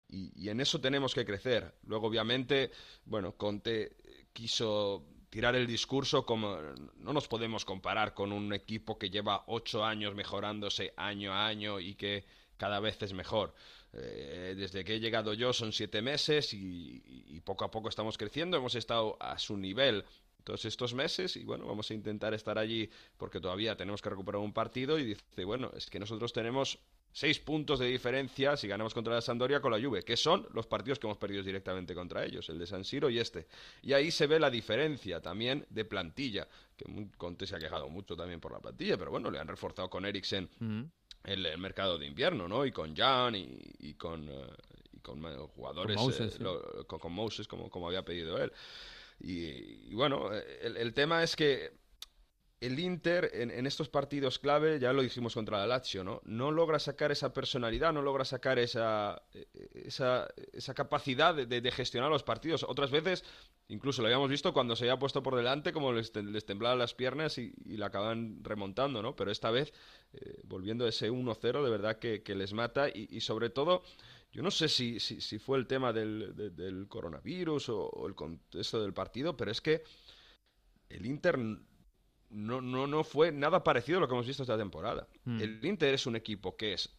y, en eso tenemos que crecer. Luego obviamente bueno Conte quiso tirar el discurso como no nos podemos comparar con un equipo que lleva ocho años mejorándose año a año y que cada vez es mejor eh, desde que he llegado yo son siete meses y, poco a poco estamos creciendo. Hemos estado a su nivel todos estos meses y bueno, vamos a intentar estar allí porque todavía tenemos que recuperar un partido y dice, bueno, es que nosotros tenemos seis puntos de diferencia si ganamos contra la Sandoria con la Juve, que son los partidos que hemos perdido directamente contra ellos, el de San Siro y este. Y ahí se ve la diferencia también de plantilla, que Conte se ha quejado mucho también por la plantilla, pero bueno, le han reforzado con Eriksen el, mercado de invierno, ¿no? Y con Jan y, con, eh, y con jugadores con Moses, como, como había pedido él. Y, bueno, el, el, tema es que el Inter en, estos partidos clave, ya lo dijimos contra la Lazio, ¿no? No logra sacar esa personalidad, no logra sacar esa, esa, esa capacidad de, gestionar los partidos. Otras veces, incluso lo habíamos visto cuando se había puesto por delante, como les, temblaban las piernas y, la acaban remontando, ¿no? Pero esta vez, eh, volviendo a ese 1-0, de verdad que, les mata y, sobre todo... Yo no sé si, si, fue el tema del, coronavirus o el contexto del partido, pero es que el Inter no, no, no fue nada parecido a lo que hemos visto esta temporada. Hmm. El Inter es un equipo que es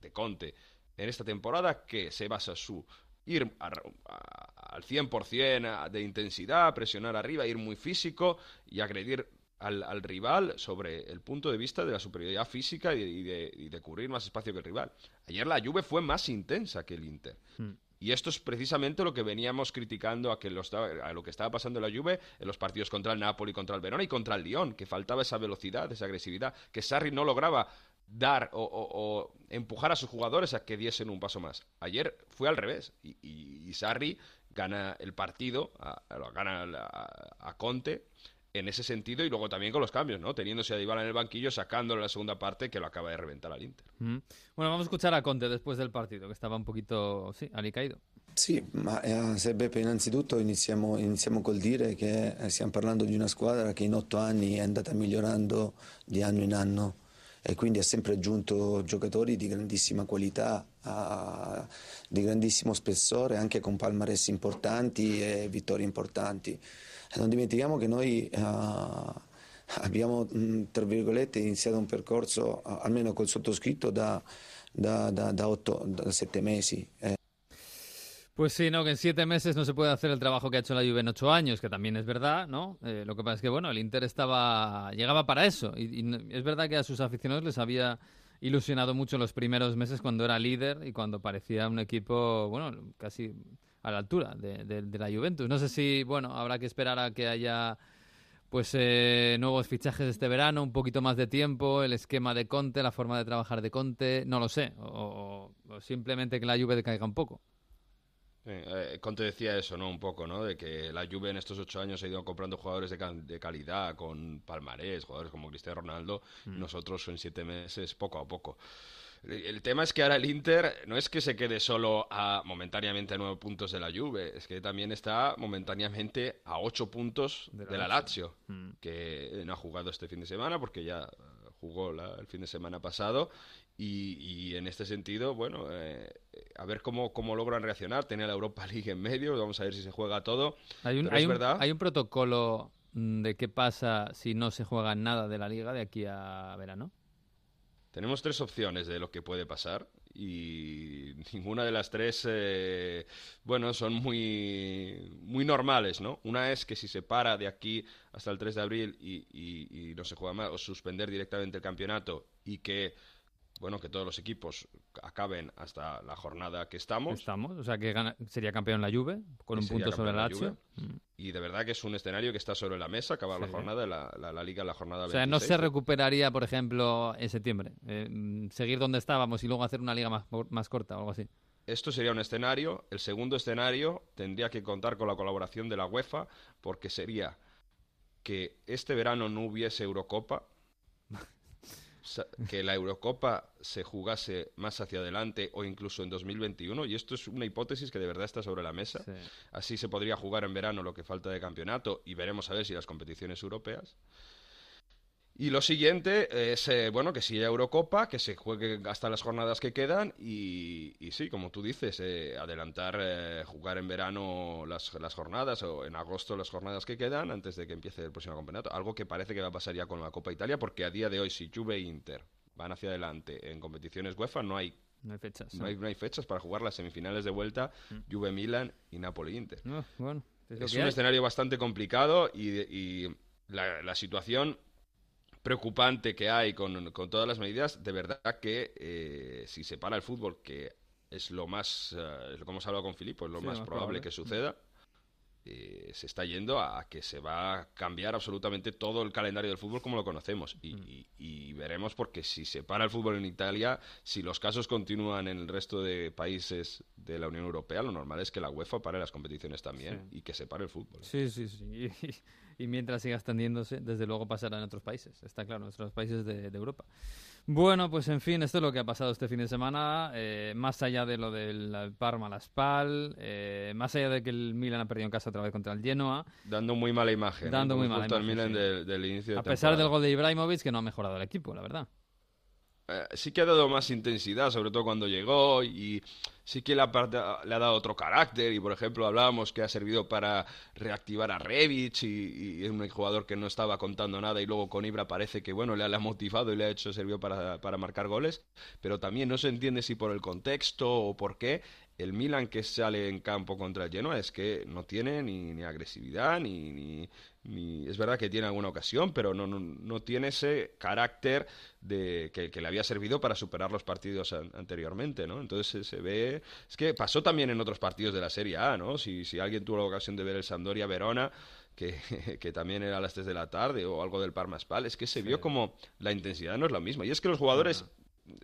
de Conte en esta temporada que se basa su ir al 100% de intensidad, presionar arriba, ir muy físico y agredir al, rival sobre el punto de vista de la superioridad física y de, cubrir más espacio que el rival. Ayer la Juve fue más intensa que el Inter. Hmm. Y esto es precisamente lo que veníamos criticando a, que lo, a que estaba pasando en la Juve en los partidos contra el Napoli, contra el Verona y contra el Lyon, que faltaba esa velocidad, esa agresividad, que Sarri no lograba dar o, empujar a sus jugadores a que diesen un paso más. Ayer fue al revés y, Sarri gana el partido, gana a Conte en ese sentido y luego también con los cambios, ¿no? Teniéndose a Dybala en el banquillo, sacándolo en la segunda parte que lo acaba de reventar al Inter. Bueno, vamos a escuchar a Conte después del partido, che stava un pochino, sì, alicaído. Sì, ma eh, Beppe, innanzitutto iniziamo, iniziamo col dire che eh, stiamo parlando di una squadra che in otto anni è andata migliorando di anno in anno e quindi ha sempre aggiunto giocatori di grandissima qualità, a, di grandissimo spessore, anche con palmarès importanti e vittorie importanti. Non dimentichiamo che noi abbiamo, tra virgolette, iniziato un percorso, uh, almeno col sottoscritto, da, da, da, da, otto, da sette mesi. Eh. Pues sí, ¿no? Que en siete meses no se puede hacer el trabajo que ha hecho la Juve en ocho años, que también es verdad, ¿no? Eh, lo que pasa es que, bueno, el Inter estaba llegaba para eso. Y, y, es verdad que a sus aficionados les había ilusionado mucho los primeros meses cuando era líder y cuando parecía un equipo, bueno, casi a la altura de, la Juventus. No sé si, bueno, habrá que esperar a que haya pues eh, nuevos fichajes este verano, un poquito más de tiempo, el esquema de Conte, la forma de trabajar de Conte, no lo sé, o, simplemente que la Juve decaiga un poco. Eh, Conte decía eso, ¿no? Un poco, ¿no? De que la Juve en estos ocho años ha ido comprando jugadores de, calidad, con palmarés, jugadores como Cristiano Ronaldo, mm. nosotros en siete meses, poco a poco. El tema es que ahora el Inter no es que se quede solo a momentáneamente a nueve puntos de la Juve, es que también está momentáneamente a ocho puntos de la, Lazio, mm. que no ha jugado este fin de semana porque ya jugó el fin de semana pasado y, en este sentido, bueno, eh, a ver cómo, cómo logran reaccionar. Tiene la Europa League en medio, vamos a ver si se juega todo. Hay un, hay verdad... hay un protocolo de qué pasa si no se juega nada de la liga de aquí a verano. Tenemos tres opciones de lo que puede pasar y ninguna de las tres, eh, bueno, son muy, muy normales, ¿no? Una es que si se para de aquí hasta el 3 de abril y, no se juega más, o suspender directamente el campeonato y que bueno, que todos los equipos acaben hasta la jornada que estamos. Estamos, o sea que sería campeón la Juve, con un punto sobre el Lazio. Mm. Y de verdad que es un escenario que está sobre la mesa, acabar la jornada, la, la, Liga la jornada O sea, no se recuperaría, por ejemplo, en septiembre. Eh, seguir donde estábamos y luego hacer una liga más, más corta o algo así. Esto sería un escenario. El segundo escenario tendría que contar con la colaboración de la UEFA, porque sería que este verano no hubiese Eurocopa, que la Eurocopa se jugase más hacia adelante o incluso en 2021, y esto es una hipótesis que de verdad está sobre la mesa. Así se podría jugar en verano lo que falta de campeonato y veremos a ver si las competiciones europeas. Y lo siguiente es, eh, bueno, que si hay Eurocopa, que se juegue hasta las jornadas que quedan y, sí, como tú dices, eh, adelantar, eh, jugar en verano las, las, jornadas o en agosto las jornadas que quedan antes de que empiece el próximo campeonato. Algo que parece que va a pasar ya con la Copa Italia porque a día de hoy si Juve e Inter van hacia adelante en competiciones UEFA no hay no hay fechas. No, hay, fechas para jugar las semifinales de vuelta, mm. Juve Milan y Napoli Inter. bueno, es, un escenario bastante complicado y, y la, la, situación preocupante que hay con, todas las medidas, de verdad que eh, si se para el fútbol, que es lo más, eh, como hemos hablado con Filipe, es lo más, probable, que suceda, eh, se está yendo a que se va a cambiar absolutamente todo el calendario del fútbol como lo conocemos. Y, mm. y, veremos porque si se para el fútbol en Italia, si los casos continúan en el resto de países de la Unión Europea, lo normal es que la UEFA pare las competiciones también y que se pare el fútbol. Sí, sí, sí. y mientras siga extendiéndose, desde luego pasará en otros países, está claro, en otros países de, Europa. Bueno, pues en fin, esto es lo que ha pasado este fin de semana, eh, más allá de lo del Parma la Spal, eh, más allá de que el Milan ha perdido en casa otra vez contra el Genoa. Dando muy mala imagen. Dando muy mala imagen. Milan del, inicio de A pesar del gol de Ibrahimovic, que no ha mejorado el equipo, la verdad. Eh, sí que ha dado más intensidad, sobre todo cuando llegó, y sí que le ha, dado otro carácter. Y por ejemplo, hablábamos que ha servido para reactivar a Revich, y, es un jugador que no estaba contando nada, y luego con Ibra parece que bueno, le ha, motivado y le ha hecho servido para, para marcar goles. Pero también no se entiende si por el contexto o por qué el Milan que sale en campo contra el Genoa es que no tiene ni, ni agresividad, ni, ni, Es verdad que tiene alguna ocasión, pero no, no, tiene ese carácter de que, le había servido para superar los partidos anteriormente, ¿no? Entonces se ve... Es que pasó también en otros partidos de la Serie A, ¿no? Si, si alguien tuvo la ocasión de ver el Sampdoria-Verona... Que, que, también era a las 3 de la tarde o algo del Parma Spal, es que se vio como la intensidad no es la misma. Y es que los jugadores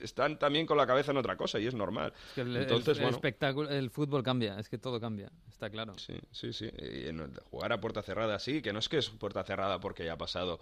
están también con la cabeza en otra cosa y es normal. el, Entonces, el, espectáculo, el fútbol cambia, es que todo cambia, está claro. Sí, sí, sí. Y jugar a puerta cerrada, sí, que no es que es puerta cerrada porque haya pasado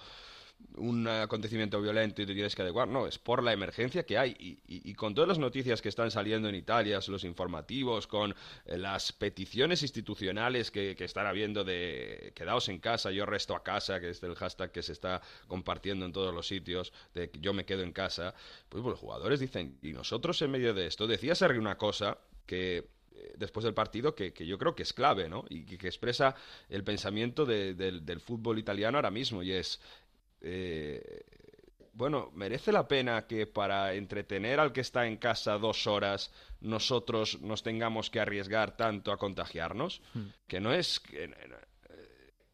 un acontecimiento violento y te tienes que adecuar, no, es por la emergencia que hay. Y, con todas las noticias que están saliendo en Italia, los informativos, con eh, las peticiones institucionales que, están habiendo de quedaos en casa, yo resto a casa, que es el hashtag que se está compartiendo en todos los sitios, de yo me quedo en casa, pues, los jugadores dicen, y nosotros en medio de esto, decía Sergio una cosa que eh, después del partido que, yo creo que es clave, ¿no? Y que, expresa el pensamiento del fútbol italiano ahora mismo, y es, eh, bueno, merece la pena que para entretener al que está en casa dos horas nosotros nos tengamos que arriesgar tanto a contagiarnos, hmm. que no es... Eh,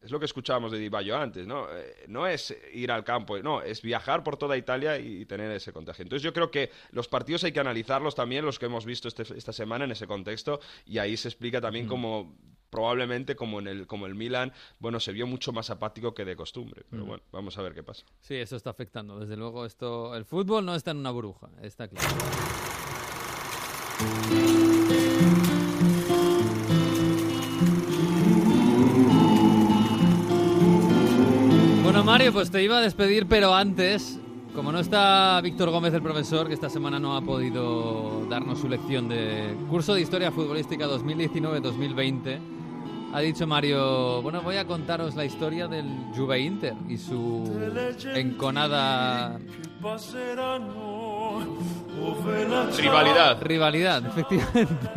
es lo que escuchábamos de Di antes, ¿no? Eh, no es ir al campo, no, es viajar por toda Italia y tener ese contagio. Entonces yo creo que los partidos hay que analizarlos también, los que hemos visto este, esta semana en ese contexto, y ahí se explica también hmm. cómo probablemente como en el como el Milan, bueno, se vio mucho más apático que de costumbre, pero bueno, vamos a ver qué pasa. Sí, eso está afectando, desde luego esto el fútbol no está en una burbuja, está claro. Bueno, Mario, pues te iba a despedir, pero antes como no está Víctor Gómez, el profesor, que esta semana no ha podido darnos su lección de curso de Historia Futbolística 2019-2020, ha dicho Mario, bueno, voy a contaros la historia del Juve Inter y su enconada... Rivalidad. Rivalidad, efectivamente.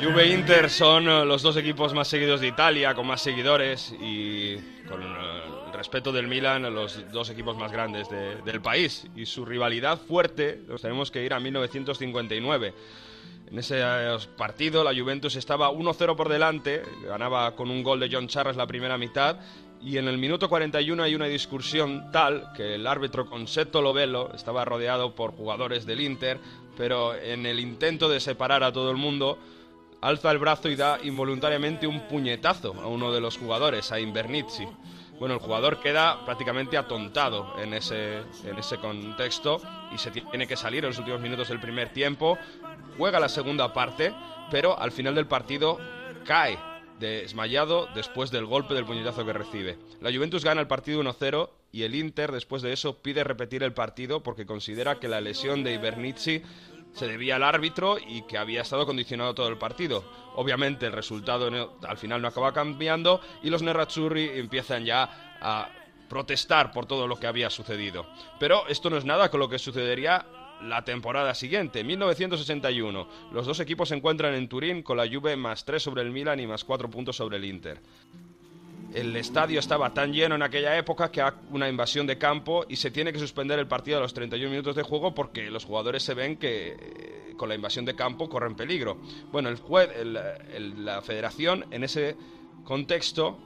Juve Inter son los dos equipos más seguidos de Italia, con más seguidores y con respeto del Milan los dos equipos más grandes del país. Y su rivalidad fuerte, nos tenemos que ir a 1959. En ese eh, partido la Juventus estaba 1-0 por delante, ganaba con un gol de John Charles la primera mitad y en el minuto 41 hay una discusión tal que el árbitro Consetto Lovelo estaba rodeado por jugadores del Inter, pero en el intento de separar a todo el mundo, alza el brazo y da involuntariamente un puñetazo a uno de los jugadores, a Invernizzi. Bueno, el jugador queda prácticamente atontado en ese, en ese contexto y se tiene que salir en los últimos minutos del primer tiempo. Juega la segunda parte, pero al final del partido cae desmayado después del golpe del puñetazo que recibe. La Juventus gana el partido 1-0 y el Inter después de eso pide repetir el partido porque considera que la lesión de Ibernizzi se debía al árbitro y que había estado condicionado todo el partido. Obviamente el resultado al final no acaba cambiando y los Nerazzurri empiezan ya a protestar por todo lo que había sucedido. Pero esto no es nada con lo que sucedería la temporada siguiente, 1961. Los dos equipos se encuentran en Turín con la Juve más 3 sobre el Milan y más 4 puntos sobre el Inter. El estadio estaba tan lleno en aquella época que hay una invasión de campo y se tiene que suspender el partido a los 31 minutos de juego porque los jugadores se ven que eh, con la invasión de campo corren peligro. Bueno, el juez, la federación en ese contexto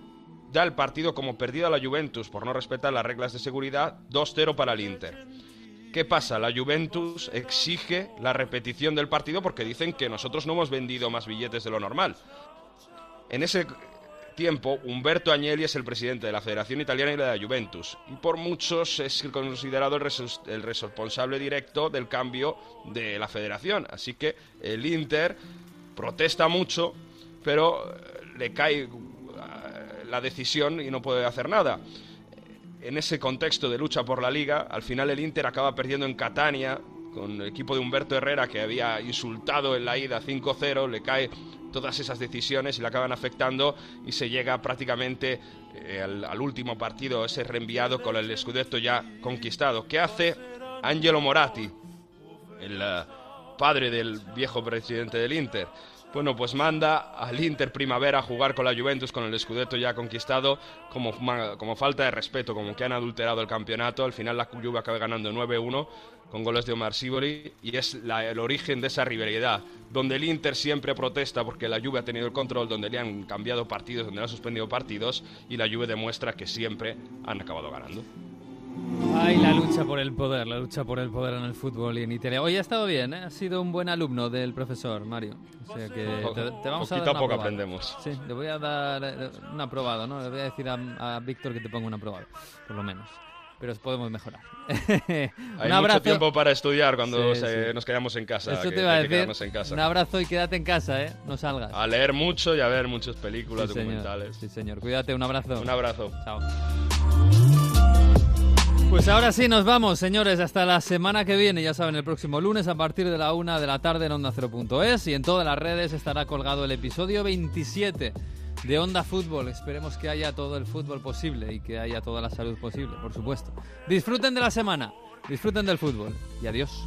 da el partido como perdido a la Juventus por no respetar las reglas de seguridad 2-0 para el Inter. ¿Qué pasa? La Juventus exige la repetición del partido porque dicen que nosotros no hemos vendido más billetes de lo normal. En ese tiempo, Humberto Agnelli es el presidente de la Federación Italiana y de la Juventus, y por muchos es considerado el, responsable directo del cambio de la federación. Así que el Inter protesta mucho, pero le cae eh, la decisión y no puede hacer nada en ese contexto de lucha por la liga, al final el Inter acaba perdiendo en Catania con el equipo de Humberto Herrera que había insultado en la ida 5-0, le cae todas esas decisiones y le acaban afectando y se llega prácticamente eh, al, último partido, ese reenviado con el Scudetto ya conquistado. ¿Qué hace Angelo Moratti, el eh, padre del viejo presidente del Inter? Bueno, pues manda al Inter Primavera a jugar con la Juventus con el Scudetto ya conquistado como, como falta de respeto, como que han adulterado el campeonato. Al final la Juve acaba ganando 9-1 con goles de Omar Sibori y es el origen de esa rivalidad, donde el Inter siempre protesta porque la Juve ha tenido el control, donde le han cambiado partidos, donde le han suspendido partidos y la Juve demuestra que siempre han acabado ganando. Ay, la lucha por el poder, la lucha por el poder en el fútbol y en Italia. Hoy ha estado bien, ¿eh? ha sido un buen alumno del profesor Mario. O sea que te, vamos a dar a poco aprendemos. Sí, le voy a dar eh, un aprobado, ¿no? Le voy a decir a, Víctor que te ponga un aprobado, por lo menos pero podemos mejorar. Hay mucho tiempo para estudiar cuando nos quedamos en casa. Eso te iba a decir. Un abrazo y quédate en casa, ¿eh? No salgas. A leer mucho y a ver muchas películas, documentales. Sí, señor. Cuídate, un abrazo. Un abrazo. Chao. Pues ahora sí, nos vamos, señores, hasta la semana que viene. Ya saben, el próximo lunes a partir de la una de la tarde en Onda 0.es y en todas las redes estará colgado el episodio 27 de Onda Fútbol. Esperemos que haya todo el fútbol posible y que haya toda la salud posible, por supuesto. Disfruten de la semana, disfruten del fútbol y adiós.